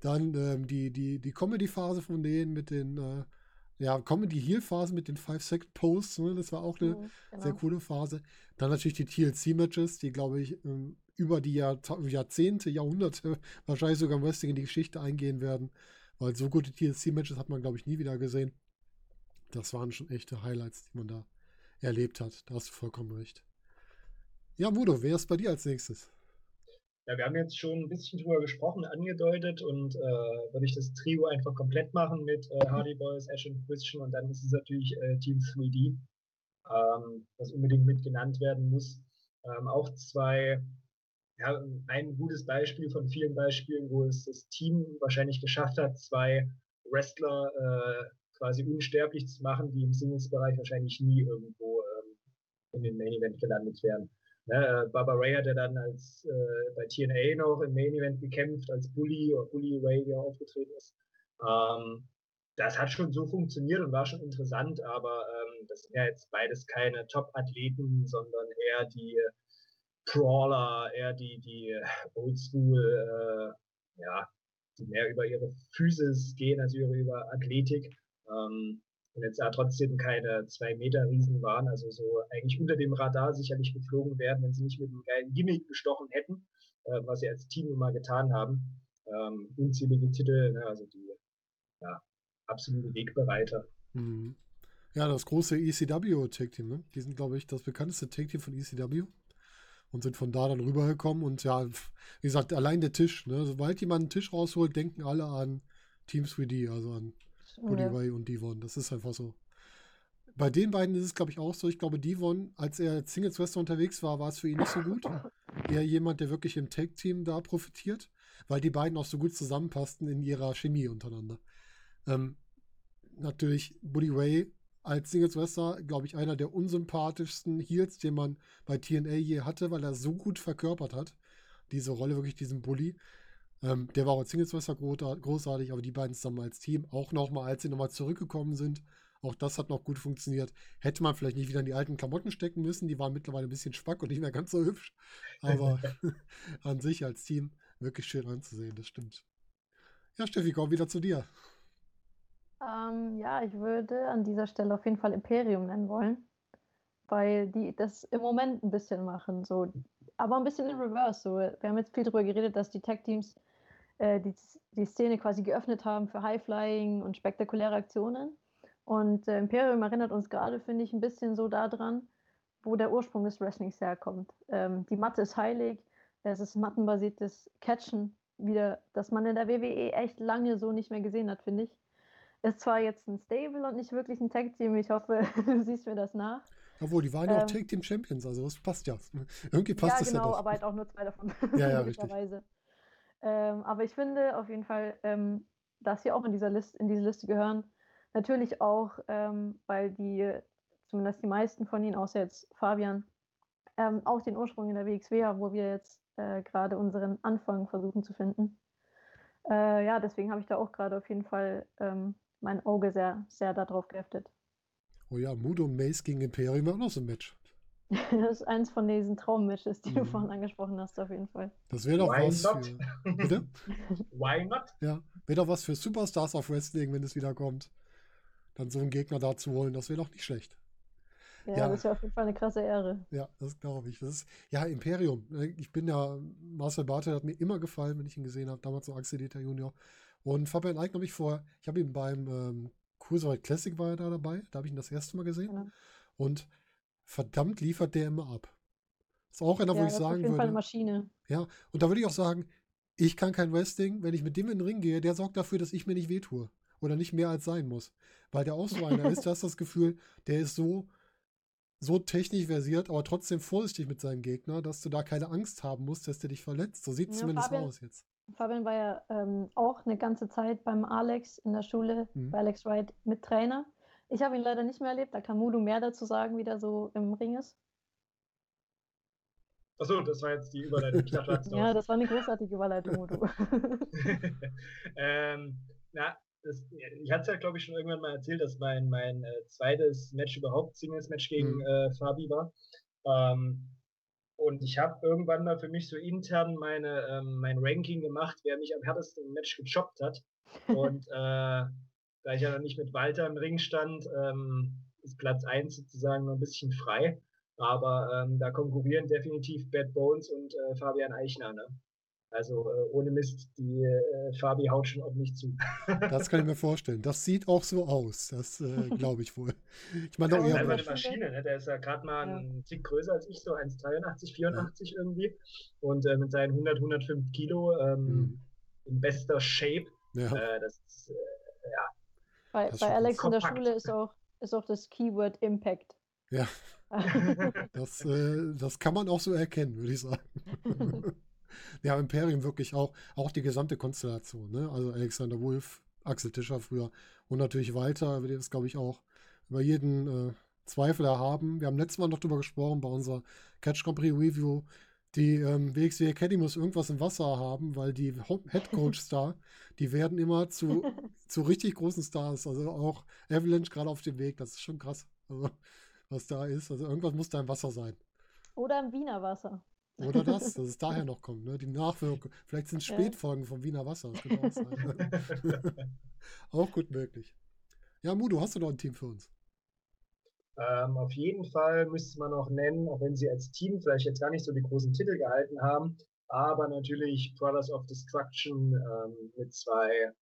Dann ähm, die, die, die Comedy-Phase von denen mit den, äh, ja, Comedy-Heal-Phase mit den 5-Second-Posts, ne? das war auch eine mhm, genau. sehr coole Phase. Dann natürlich die TLC-Matches, die, glaube ich, ähm, über die Jahr, Jahrzehnte, Jahrhunderte wahrscheinlich sogar im Wrestling in die Geschichte eingehen werden. Weil so gute TLC-Matches hat man, glaube ich, nie wieder gesehen. Das waren schon echte Highlights, die man da erlebt hat. Da hast du vollkommen recht. Ja, Mudo, wer ist bei dir als nächstes? Ja, wir haben jetzt schon ein bisschen drüber gesprochen, angedeutet und äh, würde ich das Trio einfach komplett machen mit äh, Hardy Boys, Ash und Christian und dann ist es natürlich äh, Team 3D, ähm, was unbedingt mit genannt werden muss. Ähm, auch zwei, ja, ein gutes Beispiel von vielen Beispielen, wo es das Team wahrscheinlich geschafft hat, zwei Wrestler äh, quasi unsterblich zu machen, die im Singles-Bereich wahrscheinlich nie irgendwo ähm, in den Main Event gelandet wären. Ne, äh, Barbara Ray hat ja dann als äh, bei TNA noch im Main Event gekämpft, als Bully oder Bully Ray, wie er aufgetreten ist. Ähm, das hat schon so funktioniert und war schon interessant, aber ähm, das sind ja jetzt beides keine Top-Athleten, sondern eher die Brawler, eher die, die Oldschool, äh, ja, die mehr über ihre Physis gehen als über, über Athletik. Ähm, und jetzt ja trotzdem keine zwei Meter Riesen waren, also so eigentlich unter dem Radar sicherlich geflogen werden, wenn sie nicht mit einem geilen Gimmick gestochen hätten, äh, was sie als Team immer getan haben. Ähm, unzählige Titel, ne, also die ja, absolute Wegbereiter. Mhm. Ja, das große ECW Tag Team, ne? Die sind, glaube ich, das bekannteste Tag Team von ECW und sind von da dann rübergekommen und ja, wie gesagt, allein der Tisch, ne? Sobald jemand einen Tisch rausholt, denken alle an Team 3D, also an Buddy Ray und Devon. Das ist einfach so. Bei den beiden ist es, glaube ich, auch so. Ich glaube, Devon, als er als Singles Wrestler unterwegs war, war es für ihn nicht so gut. Eher jemand, der wirklich im Tag-Team da profitiert, weil die beiden auch so gut zusammenpassten in ihrer Chemie untereinander. Ähm, natürlich Buddy Ray als Singles Wrestler, glaube ich, einer der unsympathischsten Heels, den man bei TNA je hatte, weil er so gut verkörpert hat. Diese Rolle, wirklich diesen Bully. Ähm, der war auch als Singleswrestler großartig, aber die beiden zusammen als Team, auch nochmal, als sie nochmal zurückgekommen sind, auch das hat noch gut funktioniert. Hätte man vielleicht nicht wieder in die alten Klamotten stecken müssen, die waren mittlerweile ein bisschen spack und nicht mehr ganz so hübsch. Aber an sich als Team wirklich schön anzusehen, das stimmt. Ja, Steffi, komm wieder zu dir. Ähm, ja, ich würde an dieser Stelle auf jeden Fall Imperium nennen wollen, weil die das im Moment ein bisschen machen, so, aber ein bisschen in Reverse. So. Wir haben jetzt viel darüber geredet, dass die Tech-Teams äh, die, die Szene quasi geöffnet haben für High-Flying und spektakuläre Aktionen. Und äh, Imperium erinnert uns gerade, finde ich, ein bisschen so daran, wo der Ursprung des Wrestlings herkommt. Ähm, die Matte ist heilig, es ist mattenbasiertes Catchen, wieder, das man in der WWE echt lange so nicht mehr gesehen hat, finde ich. Ist zwar jetzt ein Stable und nicht wirklich ein Tag-Team, ich hoffe, du siehst mir das nach. Obwohl, die waren ja ähm, auch Tag Team Champions, also das passt ja. Irgendwie passt ja, das genau, ja doch. aber halt auch nur zwei davon. Ja, ja, richtig. Ähm, aber ich finde auf jeden Fall, ähm, dass sie auch in, dieser List, in diese Liste gehören. Natürlich auch, ähm, weil die, zumindest die meisten von ihnen, außer jetzt Fabian, ähm, auch den Ursprung in der WXW haben, wo wir jetzt äh, gerade unseren Anfang versuchen zu finden. Äh, ja, deswegen habe ich da auch gerade auf jeden Fall ähm, mein Auge sehr, sehr darauf geheftet. Oh ja, Mudo Mace gegen Imperium auch noch so ein Match. Das ist eins von diesen Traummatches, die mhm. du vorhin angesprochen hast, auf jeden Fall. Das wäre doch Why was not? für. Bitte? Why not? Ja, wäre doch was für Superstars of Wrestling, wenn es wieder kommt. Dann so einen Gegner da zu holen, das wäre doch nicht schlecht. Ja, ja, das wäre auf jeden Fall eine krasse Ehre. Ja, das glaube ich. Das ist, ja, Imperium. Ich bin ja, Marcel Bartel hat mir immer gefallen, wenn ich ihn gesehen habe, damals so Axel Dieter Junior. Und Fabian Eick habe ich vor, ich habe ihn beim ähm, Cruiserweight Classic war er da dabei, da habe ich ihn das erste Mal gesehen. Genau. Und verdammt liefert der immer ab. Das ist auch einer, ja, wo ich sagen würde. Auf jeden Fall eine Maschine. Ja, und da würde ich auch sagen, ich kann kein Wrestling, wenn ich mit dem in den Ring gehe, der sorgt dafür, dass ich mir nicht wehtue. Oder nicht mehr als sein muss. Weil der auch so einer ist, du hast das Gefühl, der ist so, so technisch versiert, aber trotzdem vorsichtig mit seinem Gegner, dass du da keine Angst haben musst, dass der dich verletzt. So sieht es ja, zumindest Fabian, aus jetzt. Fabian war ja ähm, auch eine ganze Zeit beim Alex in der Schule, mhm. bei Alex Wright mit Trainer. Ich habe ihn leider nicht mehr erlebt, da kann Mudu mehr dazu sagen, wie der so im Ring ist. Achso, das war jetzt die Überleitung. ja, das war eine großartige Überleitung, Mudu. ähm, na, das, ich hatte es ja, glaube ich, schon irgendwann mal erzählt, dass mein, mein äh, zweites Match überhaupt, Singles-Match gegen mhm. äh, Fabi war. Ähm, und ich habe irgendwann mal für mich so intern meine, ähm, mein Ranking gemacht, wer mich am härtesten im Match gechoppt hat. Und äh, da ich ja noch nicht mit Walter im Ring stand, ähm, ist Platz 1 sozusagen noch ein bisschen frei. Aber ähm, da konkurrieren definitiv Bad Bones und äh, Fabian Eichner. Ne? Also äh, ohne Mist, die äh, Fabi haut schon ordentlich zu. Das kann ich mir vorstellen. Das sieht auch so aus. Das äh, glaube ich wohl. Ich meine, ja, einfach eine Maschine. Ne? Der ist ja gerade mal ja. ein Tick größer als ich, so 1,83, 84 ja. irgendwie. Und äh, mit seinen 100, 105 Kilo ähm, mhm. in bester Shape. Ja. Äh, das ist, äh, ja. Bei, bei Alex kompakt. in der Schule ist auch, ist auch das Keyword Impact. Ja. das, das kann man auch so erkennen, würde ich sagen. Ja, Imperium wirklich auch, auch die gesamte Konstellation, ne? Also Alexander Wolf, Axel Tischer früher und natürlich Walter, über den ist, glaube ich, auch über jeden äh, Zweifel erhaben. Wir haben letztes Mal noch drüber gesprochen bei unserer Catch Prix Review. Die ähm, WXW Academy muss irgendwas im Wasser haben, weil die Head Coach da, die werden immer zu, zu richtig großen Stars. Also auch Avalanche gerade auf dem Weg, das ist schon krass, also, was da ist. Also irgendwas muss da im Wasser sein. Oder im Wiener Wasser. Oder das, dass es daher noch kommt, ne? Die Nachwirkung. Vielleicht sind es Spätfolgen vom Wiener Wasser. Das könnte auch sein. auch gut möglich. Ja, Mudo, hast du noch ein Team für uns? Ähm, auf jeden Fall müsste man noch nennen, auch wenn sie als Team vielleicht jetzt gar nicht so die großen Titel gehalten haben, aber natürlich Brothers of Destruction ähm, mit zwei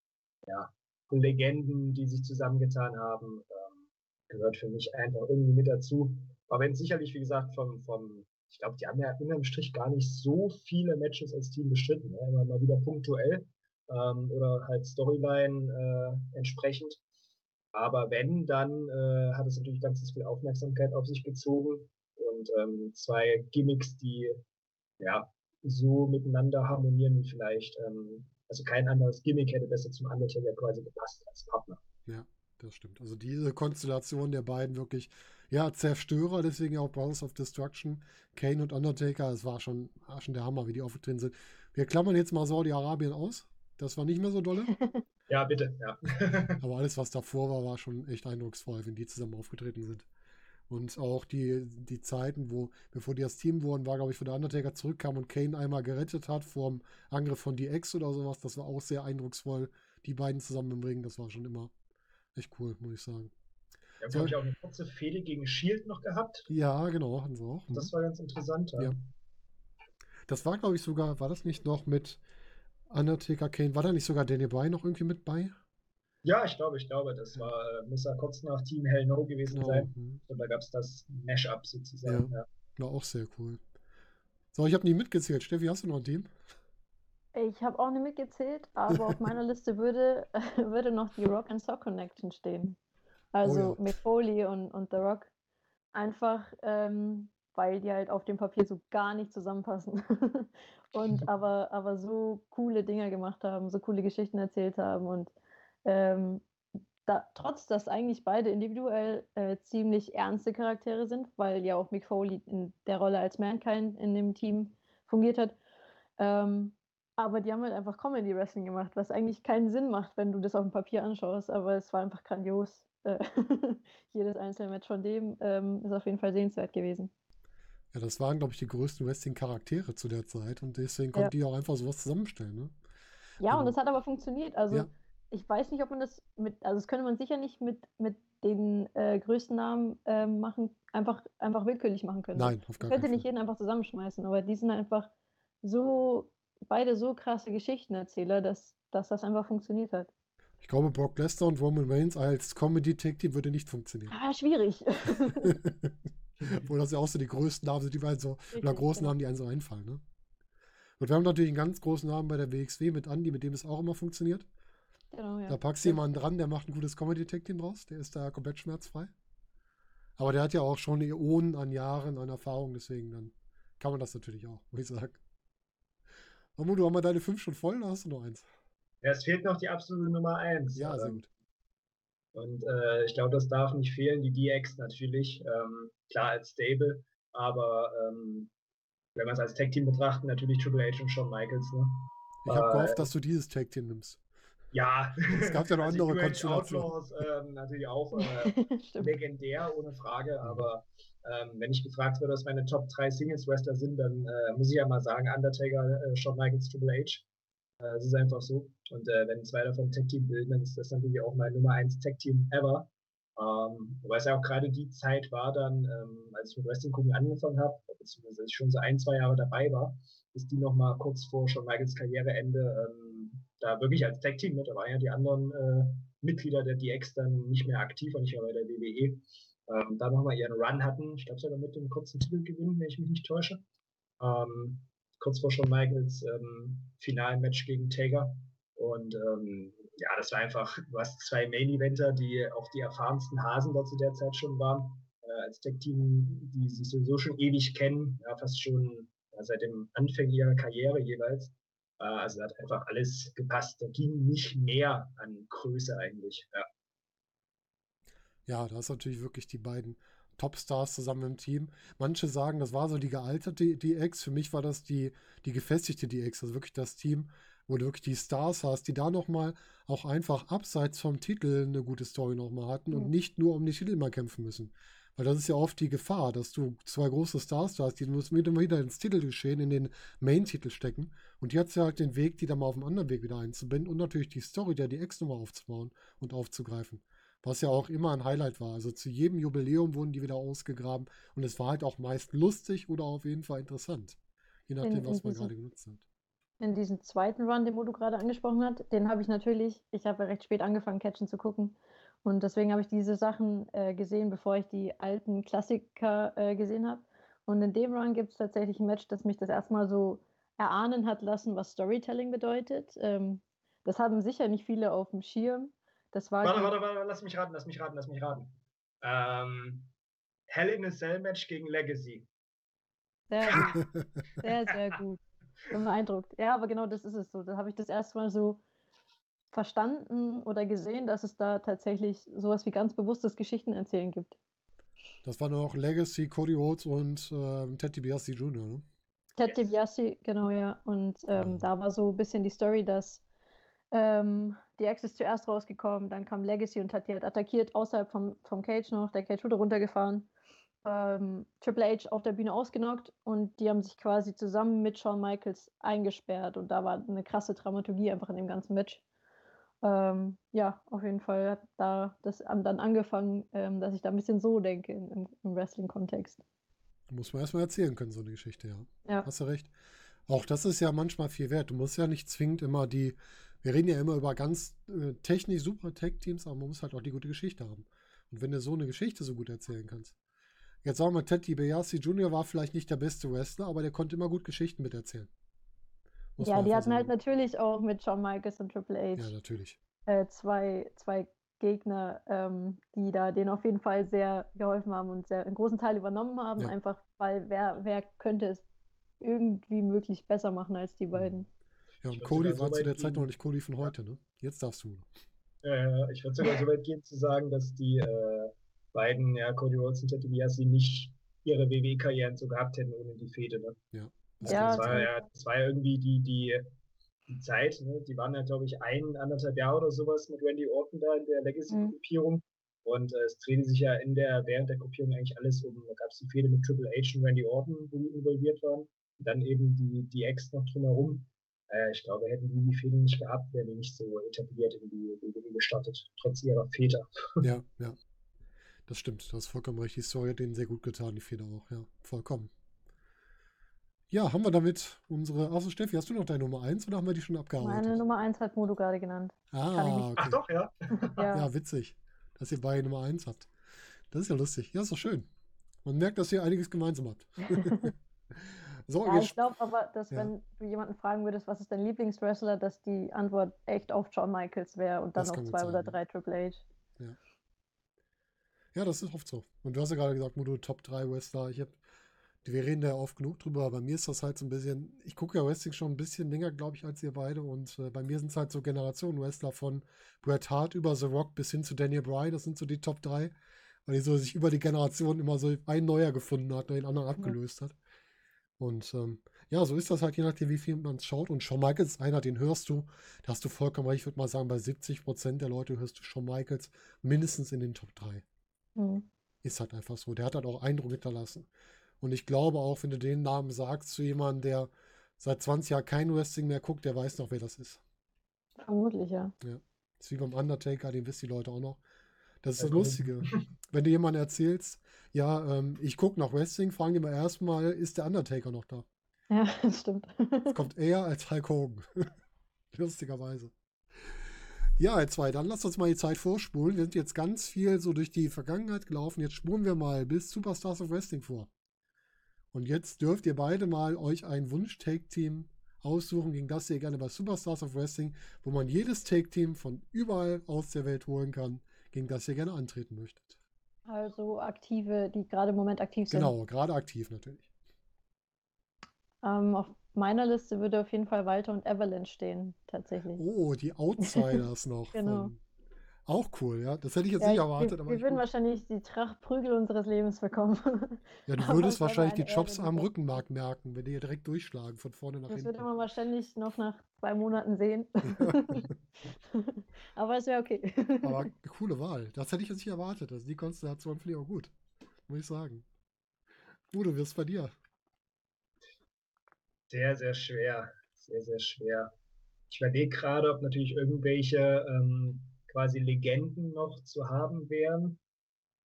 ja, Legenden, die sich zusammengetan haben, ähm, gehört für mich einfach irgendwie mit dazu. Aber wenn sicherlich, wie gesagt, vom, vom ich glaube, die haben ja unterm Strich gar nicht so viele Matches als Team bestritten. Ne? Immer mal wieder punktuell ähm, oder halt Storyline äh, entsprechend. Aber wenn, dann äh, hat es natürlich ganz viel Aufmerksamkeit auf sich gezogen und ähm, zwei Gimmicks, die ja so miteinander harmonieren wie vielleicht, ähm, also kein anderes Gimmick hätte besser zum Undertaker quasi gepasst als Partner. Ja, das stimmt. Also diese Konstellation der beiden wirklich ja, Zerstörer, deswegen auch Brothers of Destruction, Kane und Undertaker, es war schon, war schon der Hammer, wie die aufgetreten sind. Wir klammern jetzt mal Saudi-Arabien aus. Das war nicht mehr so dolle. Ja, bitte, ja. Aber alles, was davor war, war schon echt eindrucksvoll, wenn die zusammen aufgetreten sind. Und auch die, die Zeiten, wo, bevor die das Team wurden, war, glaube ich, wo der Undertaker zurückkam und Kane einmal gerettet hat vor dem Angriff von DX oder sowas. Das war auch sehr eindrucksvoll. Die beiden zusammen im Ring, das war schon immer echt cool, muss ich sagen. Wir haben, glaube ich, auch eine kurze Fehde gegen Shield noch gehabt. Ja, genau, hatten sie auch. Das war ganz interessant. Ja. ja. Das war, glaube ich, sogar, war das nicht noch mit Undertaker Kane? War da nicht sogar Danny Bryan noch irgendwie mit bei? Ja, ich glaube, ich glaube, das war, äh, muss ja kurz nach Team Hell No gewesen genau. sein. Mhm. Und da gab es das Mash-up sozusagen. Ja, ja. War auch sehr cool. So, ich habe nie mitgezählt. Steffi, hast du noch ein Team? Ich habe auch nicht mitgezählt, aber auf meiner Liste würde, würde noch die Rock and Sock Connection stehen. Also oh ja. Foley und, und The Rock. Einfach, ähm, weil die halt auf dem Papier so gar nicht zusammenpassen. und aber, aber so coole Dinge gemacht haben, so coole Geschichten erzählt haben. Und ähm, da, trotz, dass eigentlich beide individuell äh, ziemlich ernste Charaktere sind, weil ja auch Mick Foley in der Rolle als Mankind in dem Team fungiert hat. Ähm, aber die haben halt einfach Comedy Wrestling gemacht, was eigentlich keinen Sinn macht, wenn du das auf dem Papier anschaust. Aber es war einfach grandios. Äh, jedes einzelne Match von dem ähm, ist auf jeden Fall sehenswert gewesen. Ja, das waren, glaube ich, die größten Wrestling-Charaktere zu der Zeit und deswegen konnten ja. die auch einfach sowas zusammenstellen. Ne? Ja, also, und das hat aber funktioniert. Also ja. ich weiß nicht, ob man das mit, also das könnte man sicher nicht mit, mit den äh, größten Namen äh, machen, einfach, einfach willkürlich machen können. Nein, auf gar keinen Fall. könnte nicht jeden einfach zusammenschmeißen, aber die sind einfach so, beide so krasse Geschichtenerzähler, dass, dass das einfach funktioniert hat. Ich glaube, Brock Lesnar und Roman Reigns als Comedy-Tag-Team würde nicht funktionieren. Ah, schwierig. Obwohl das ja auch so die größten Namen sind, die beiden so, oder großen Namen, die einem so einfallen. Ne? Und wir haben natürlich einen ganz großen Namen bei der WXW mit Andy, mit dem es auch immer funktioniert. Genau, ja. Da packst du jemanden dran, der macht ein gutes Comedy-Tag-Team draus, der ist da komplett schmerzfrei. Aber der hat ja auch schon Äonen an Jahren an Erfahrung, deswegen dann kann man das natürlich auch, muss ich sagen. Mamu, du haben wir deine fünf schon voll, oder hast du noch eins? Ja, es fehlt noch die absolute Nummer eins. Ja, sehr gut. Und äh, ich glaube, das darf nicht fehlen, die DX natürlich. Ähm, klar als Stable, aber ähm, wenn man es als Tag-Team betrachten, natürlich Triple H und Shawn Michaels. Ne? Ich habe äh, gehofft, dass du dieses Tag-Team nimmst. Ja, es gab ja noch also andere US Outlaws ähm, natürlich auch äh, legendär, ohne Frage, mhm. aber ähm, wenn ich gefragt werde, was meine Top 3 Singles-Wrestler sind, dann äh, muss ich ja mal sagen, Undertaker, äh, Shawn Michaels, Triple H. Äh, es ist einfach so. Und äh, wenn zwei davon Tag-Team bilden, dann ist das natürlich auch mein Nummer 1 Tag-Team ever. Ähm, wobei es ja auch gerade die Zeit war dann, ähm, als ich mit Wrestling gucken angefangen habe, beziehungsweise ich schon so ein, zwei Jahre dabei war, ist die nochmal kurz vor Shawn Michaels Karriereende ähm, da wirklich als Tag-Team mit. Da waren ja die anderen äh, Mitglieder der DX dann nicht mehr aktiv und nicht mehr bei der WWE. Ähm, da nochmal ihren Run hatten. Ich glaube sogar mit dem kurzen Titelgewinn, wenn ich mich nicht täusche. Ähm, kurz vor Shawn Michaels ähm, Finalmatch gegen Taker. Und ähm, ja, das war einfach, du hast zwei Main-Eventer, die auch die erfahrensten Hasen da zu der Zeit schon waren, äh, als Tech-Team, die sich sowieso schon ewig kennen, ja, fast schon ja, seit dem Anfang ihrer Karriere jeweils. Äh, also hat einfach alles gepasst. Da ging nicht mehr an Größe eigentlich. Ja. Ja, da ist natürlich wirklich die beiden Topstars zusammen im Team. Manche sagen, das war so die gealterte DX. Für mich war das die, die gefestigte DX. Also wirklich das Team, wo du wirklich die Stars hast, die da nochmal auch einfach abseits vom Titel eine gute Story nochmal hatten mhm. und nicht nur um die Titel mal kämpfen müssen. Weil das ist ja oft die Gefahr, dass du zwei große Stars hast, die müssen immer wieder ins Titelgeschehen, in den Main-Titel stecken. Und jetzt ja halt den Weg, die da mal auf einem anderen Weg wieder einzubinden und natürlich die Story der DX nochmal aufzubauen und aufzugreifen. Was ja auch immer ein Highlight war. Also zu jedem Jubiläum wurden die wieder ausgegraben und es war halt auch meist lustig oder auf jeden Fall interessant. Je nachdem, in, was man gerade genutzt hat in diesem zweiten Run, den Modu gerade angesprochen hat, den habe ich natürlich, ich habe recht spät angefangen, Catchen zu gucken. Und deswegen habe ich diese Sachen äh, gesehen, bevor ich die alten Klassiker äh, gesehen habe. Und in dem Run gibt es tatsächlich ein Match, das mich das erstmal so erahnen hat lassen, was Storytelling bedeutet. Ähm, das haben sicher nicht viele auf dem Schirm. Das war warte, warte, warte, lass mich raten, lass mich raten, lass mich raten. Ähm, Hell in a Cell Match gegen Legacy. Sehr gut. Sehr, sehr gut bin beeindruckt. Ja, aber genau das ist es so. Da habe ich das erste Mal so verstanden oder gesehen, dass es da tatsächlich sowas wie ganz bewusstes Geschichtenerzählen gibt. Das war noch Legacy, Cody Rhodes und äh, Ted DiBiase Jr., ne? Ted DiBiase, genau, ja. Und ähm, ja. da war so ein bisschen die Story, dass ähm, die Ex ist zuerst rausgekommen, dann kam Legacy und hat die halt attackiert außerhalb vom, vom Cage noch. Der Cage wurde runtergefahren ähm, Triple H auf der Bühne ausgenockt und die haben sich quasi zusammen mit Shawn Michaels eingesperrt und da war eine krasse Dramaturgie einfach in dem ganzen Match. Ähm, ja, auf jeden Fall hat da das dann angefangen, ähm, dass ich da ein bisschen so denke im, im Wrestling-Kontext. Muss man erstmal erzählen können, so eine Geschichte, ja. ja. Hast du recht. Auch das ist ja manchmal viel wert. Du musst ja nicht zwingend immer die, wir reden ja immer über ganz äh, technisch super Tech-Teams, aber man muss halt auch die gute Geschichte haben. Und wenn du so eine Geschichte so gut erzählen kannst, Jetzt sagen wir, Ted DiBiase Jr. war vielleicht nicht der beste Wrestler, aber der konnte immer gut Geschichten miterzählen. Muss ja, die hatten halt sagen. halt natürlich auch mit Shawn Michaels und Triple H. Ja, natürlich. Äh, zwei, zwei Gegner, ähm, die da denen auf jeden Fall sehr geholfen haben und sehr einen großen Teil übernommen haben, ja. einfach weil wer, wer könnte es irgendwie möglich besser machen als die beiden. Ja, und Cody war so zu der Zeit noch nicht Cody von heute, ne? Jetzt darfst du. Äh, ich würde sogar so weit gehen zu sagen, dass die äh, beiden, ja, Cody Rhodes und Ted DiBiase nicht ihre WWE-Karrieren so gehabt hätten ohne die Fehde. Ne? Ja. Das, ja, das, war ja, das war ja irgendwie die, die, die Zeit, ne? die waren ja, glaube ich, ein, anderthalb Jahre oder sowas mit Randy Orton da in der Legacy-Gruppierung. Mhm. Und äh, es drehte sich ja in der, während der Gruppierung eigentlich alles um, da gab es die Fehde mit Triple H und Randy Orton, wo die involviert waren. Und dann eben die, die Ex noch drumherum. Äh, ich glaube, hätten die die Fehde nicht gehabt, wären die nicht so etabliert in die WWE gestartet, trotz ihrer Väter. Ja, ja. Das stimmt, das ist vollkommen richtig. Die Story hat denen sehr gut getan, die Feder auch, ja, vollkommen. Ja, haben wir damit unsere. Achso, Steffi, hast du noch deine Nummer 1 oder haben wir die schon abgearbeitet? Meine Nummer 1 hat Modo gerade genannt. Ah, okay. Ach doch, ja. ja. ja. witzig, dass ihr beide Nummer 1 habt. Das ist ja lustig. Ja, ist doch schön. Man merkt, dass ihr einiges gemeinsam habt. so, ja, ich glaube aber, dass ja. wenn du jemanden fragen würdest, was ist dein Lieblingswrestler, dass die Antwort echt auf Shawn Michaels wäre und dann noch zwei oder drei Triple H. Ja. Ja, das ist oft so. Und du hast ja gerade gesagt, Modo Top 3 Wrestler. Ich hab, wir reden da oft genug drüber, aber bei mir ist das halt so ein bisschen, ich gucke ja Wrestling schon ein bisschen länger, glaube ich, als ihr beide. Und äh, bei mir sind es halt so Generationen-Wrestler von Bret Hart über The Rock bis hin zu Daniel Bryan. Das sind so die Top 3. Weil die so sich über die Generation immer so ein neuer gefunden hat und den anderen abgelöst hat. Und ähm, ja, so ist das halt, je nachdem, wie viel man es schaut. Und Shawn Michaels ist einer, den hörst du, da hast du vollkommen recht, ich würde mal sagen, bei 70 Prozent der Leute hörst du Shawn Michaels mindestens in den Top 3. Mhm. Ist halt einfach so. Der hat halt auch Eindruck hinterlassen. Und ich glaube auch, wenn du den Namen sagst zu jemandem, der seit 20 Jahren kein Wrestling mehr guckt, der weiß noch, wer das ist. Vermutlich, ja. Ja. Das ist wie beim Undertaker, den wissen die Leute auch noch. Das ist das. Lustige. Wenn du jemandem erzählst, ja, ähm, ich gucke nach Wrestling, fragen die mal erstmal, ist der Undertaker noch da? Ja, das stimmt. Das kommt eher als Hulk Hogan. Lustigerweise. Ja, jetzt zwei, dann lasst uns mal die Zeit vorspulen. Wir sind jetzt ganz viel so durch die Vergangenheit gelaufen. Jetzt spulen wir mal bis Superstars of Wrestling vor. Und jetzt dürft ihr beide mal euch ein Wunsch-Take-Team aussuchen, gegen das ihr gerne bei Superstars of Wrestling, wo man jedes Take-Team von überall aus der Welt holen kann, gegen das ihr gerne antreten möchtet. Also aktive, die gerade im Moment aktiv sind. Genau, gerade aktiv natürlich. Ähm, auf meiner Liste würde auf jeden Fall Walter und Avalanche stehen, tatsächlich. Oh, die Outsiders noch. Genau. Von, auch cool, ja. Das hätte ich jetzt Ja, nicht ich- erwartet, wir, wir würden gut. wahrscheinlich die Trachtprügel unseres Lebens bekommen. Ja, du würdest wahrscheinlich die die am. Rückenmark merken, wenn die hier direkt durchschlagen, von vorne nach Das hinten. würde man wahrscheinlich noch nach zwei Monaten sehen. Aber es wäre okay. Aber eine coole Wahl. Das hätte ich jetzt nicht erwartet. Also die Konstellation finde ich auch gut. Muss ich sagen. Udo, wie ist es bei dir? Sehr, sehr schwer. Sehr, sehr schwer. Ich überlege gerade, ob natürlich irgendwelche ähm, quasi Legenden noch zu haben wären.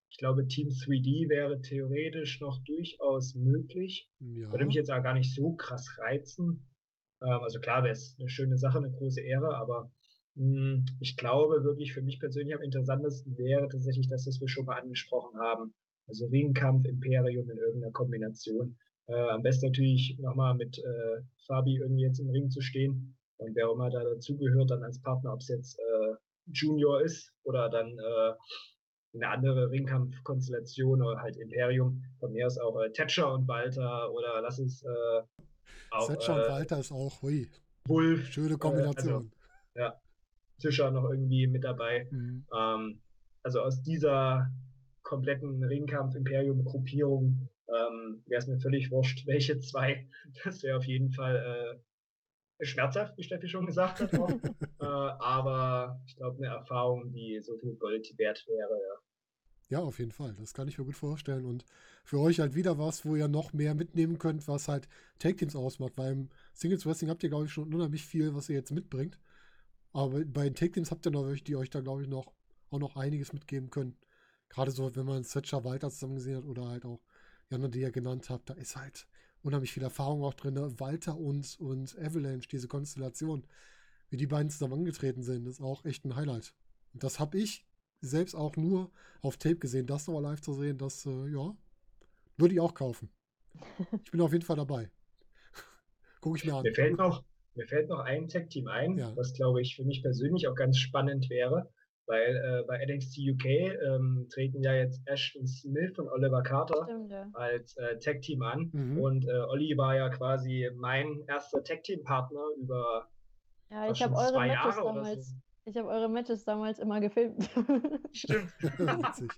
Ich glaube, Team 3D wäre theoretisch noch durchaus möglich. Ja. Würde mich jetzt auch gar nicht so krass reizen. Ähm, also klar wäre es eine schöne Sache, eine große Ehre, aber mh, ich glaube wirklich für mich persönlich am interessantesten wäre tatsächlich das, was wir schon mal angesprochen haben. Also Ringkampf, Imperium in irgendeiner Kombination. Äh, am besten natürlich nochmal mit äh, Fabi irgendwie jetzt im Ring zu stehen und wer auch immer da dazugehört, dann als Partner, ob es jetzt äh, Junior ist oder dann äh, eine andere Ringkampfkonstellation oder halt Imperium. Von mir aus auch äh, Thatcher und Walter oder lass es äh, Setcher und äh, Walter ist auch, hui, Wolf, schöne Kombination. Tischer noch irgendwie mit dabei. Mhm. Ähm, also aus dieser kompletten Ringkampf-Imperium-Gruppierung ähm, wäre es mir völlig wurscht, welche zwei. Das wäre auf jeden Fall äh, schmerzhaft, wie Steffi schon gesagt hat. Äh, aber ich glaube, eine Erfahrung, die so viel Gold wert wäre. Ja. Ja, auf jeden Fall. Das kann ich mir gut vorstellen. Und für euch halt wieder was, wo ihr noch mehr mitnehmen könnt, was halt Tag Teams ausmacht. Weil im Singles Wrestling habt ihr, glaube ich, schon unheimlich viel, was ihr jetzt mitbringt. Aber bei den Tag Teams habt ihr noch welche, die euch da, glaube ich, noch auch noch einiges mitgeben können. Gerade so, wenn man Setcher Walter zusammen gesehen hat oder halt auch Jana, die ihr genannt habt, da ist halt unheimlich viel Erfahrung auch drin. ne? Walter und, und Avalanche, diese Konstellation, wie die beiden zusammen angetreten sind, ist auch echt ein Highlight. Und das habe ich selbst auch nur auf Tape gesehen. Das nochmal live zu sehen, das, äh, ja, würde ich auch kaufen. Ich bin auf jeden Fall dabei. Gucke ich mir an. Mir fällt noch, mir fällt noch ein Tag-Team ein, Ja. was glaube ich für mich persönlich auch ganz spannend wäre, weil äh, bei NXT UK ähm, treten ja jetzt Ashton Smith und Oliver Carter Stimmt, ja. als äh, Tag-Team an. Mhm. Und äh, Olli war ja quasi mein erster Tag-Team-Partner über Ja, ich habe schon eure zwei Matches Jahre oder damals, so. Ich habe eure Matches damals immer gefilmt. Stimmt,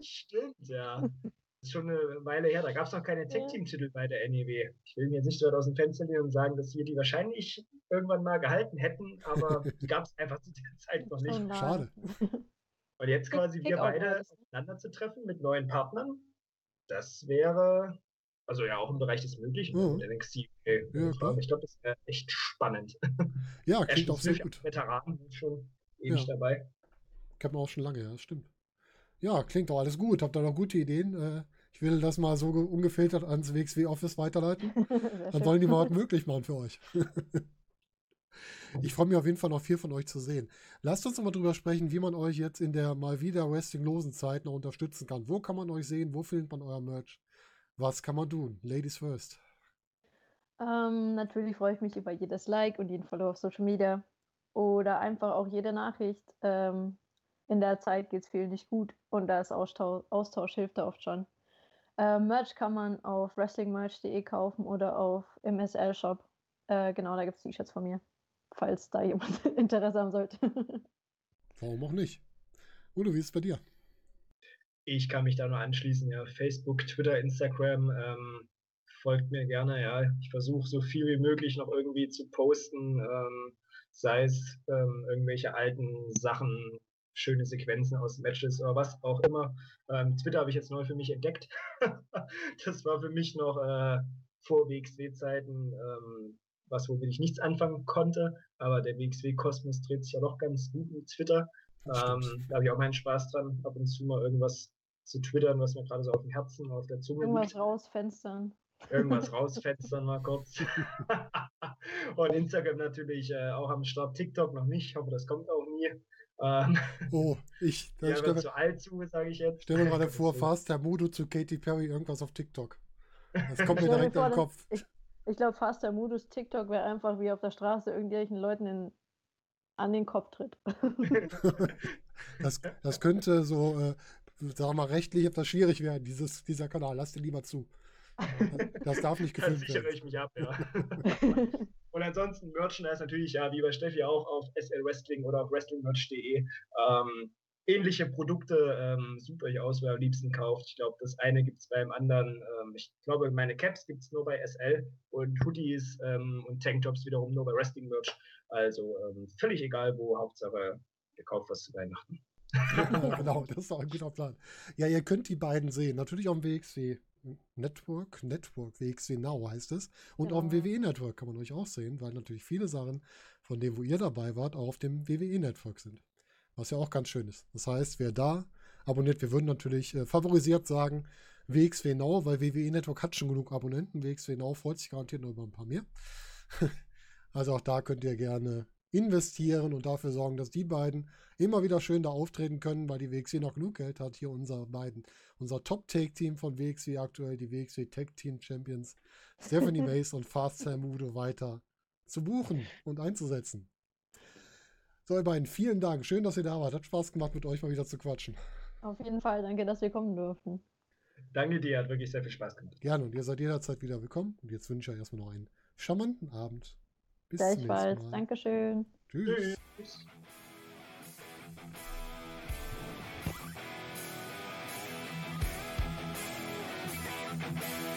stimmt, ja. Das ist schon eine Weile her, da gab es noch keine Ja. Tag-Team-Titel bei der NEW. Ich will mir jetzt nicht so weit aus dem Fenster lehnen und sagen, dass wir die wahrscheinlich irgendwann mal gehalten hätten, aber die gab es einfach zu der Zeit noch nicht. Oh. Schade. Und jetzt Kick- quasi wir beide aufeinander zu treffen mit neuen Partnern, das wäre, also ja, auch im Bereich des Möglichen mit NXT. Ja, klar. ich glaube, das wäre echt spannend. Ja, klingt auch sehr gut. Veteran, schon ewig Ja. dabei. Kennt man auch schon lange, ja, das stimmt. Ja, klingt doch alles gut. Habt ihr noch gute Ideen? Äh, ich will das mal so ge- ungefiltert ans WXW Office weiterleiten. Dann sollen die mal was möglich machen für euch. Ich freue mich auf jeden Fall noch viel von euch zu sehen. Lasst uns noch mal drüber sprechen, wie man euch jetzt in der mal wieder wrestlinglosen Zeit noch unterstützen kann. Wo kann man euch sehen? Wo findet man euer Merch? Was kann man tun? Ladies first. Ähm, natürlich freue ich mich über jedes Like und jeden Follow auf Social Media oder einfach auch jede Nachricht. Ähm, in der Zeit geht es vielen nicht gut und da ist Austausch, Austausch hilft da oft schon. Ähm, Merch kann man auf wrestlingmerch.de kaufen oder auf MSL Shop. Äh, genau, da gibt es T-Shirts von mir, falls da jemand Interesse haben sollte. Warum auch nicht? Udo, wie ist es bei dir? Ich kann mich da nur anschließen, ja. Facebook, Twitter, Instagram, ähm, folgt mir gerne, ja. Ich versuche so viel wie möglich noch irgendwie zu posten, ähm, sei es ähm, irgendwelche alten Sachen, schöne Sequenzen aus Matches oder was auch immer. Ähm, Twitter habe ich jetzt neu für mich entdeckt. das war für mich noch äh, vor WXW-Zeiten ähm, was, womit ich nichts anfangen konnte, aber der WXW-Kosmos dreht sich ja doch ganz gut mit Twitter. Ähm, da habe ich auch meinen Spaß dran, ab und zu mal irgendwas zu twittern, was mir gerade so auf dem Herzen, auf der Zunge Irgendwas liegt. rausfenstern. Irgendwas rausfenstern mal kurz. und Instagram natürlich äh, auch am Start. TikTok noch nicht. Ich hoffe, das kommt auch nie. Ähm, oh, ich. Ja, ich stelle, zu alt zu, sage ich jetzt. Stell mir gerade vor, Fast Mudo zu Katy Perry irgendwas auf TikTok. Das kommt mir direkt in den Kopf. Ich, ich glaube, Faster Modus TikTok wäre einfach wie auf der Straße irgendwelchen Leuten in, an den Kopf tritt. das, das könnte so, äh, sag mal, rechtlich etwas schwierig werden, dieses, dieser Kanal. Lass den lieber zu. Das darf nicht gefilmt werden. Sichere ich mich ab, ja. Und ansonsten Merchandise natürlich, ja, wie bei Steffi auch auf SL Wrestling oder auf wrestlingmerch.de. Ähm, ähnliche Produkte ähm, sucht euch aus, wer am liebsten kauft. Ich glaube, das eine gibt es beim anderen. Ähm, ich glaube, meine Caps gibt es nur bei SL und Hoodies ähm, und Tanktops wiederum nur bei Wrestling Merch. Also ähm, völlig egal wo, Hauptsache ihr kauft was zu Weihnachten. Ja, genau, das ist auch ein guter Plan. Ja, ihr könnt die beiden sehen. Natürlich auf dem WXW Network, Network, WXW Now heißt es. Und genau. auf dem WWE Network kann man euch auch sehen, weil natürlich viele Sachen von dem, wo ihr dabei wart, auch auf dem WWE Network sind was ja auch ganz schön ist. Das heißt, wer da abonniert, wir würden natürlich äh, favorisiert sagen, WXW Now, weil WWE Network hat schon genug Abonnenten. WXW Now freut sich garantiert noch über ein paar mehr. also auch da könnt ihr gerne investieren und dafür sorgen, dass die beiden immer wieder schön da auftreten können, weil die WXW noch genug Geld hat. Hier unser beiden, unser Top-Take-Team von WXW aktuell, die WXW Tag Team Champions, Stephanie Mace und Fast Sam Udo weiter zu buchen und einzusetzen. So, ihr beiden, vielen Dank. Schön, dass ihr da wart. Hat Spaß gemacht, mit euch mal wieder zu quatschen. Auf jeden Fall. Danke, dass wir kommen durften. Danke dir, hat wirklich sehr viel Spaß gemacht. Gerne und ihr seid jederzeit wieder willkommen. Und jetzt wünsche ich euch erstmal noch einen charmanten Abend. Bis zum nächsten Mal. Dankeschön. Tschüss. Tschüss. Thank you.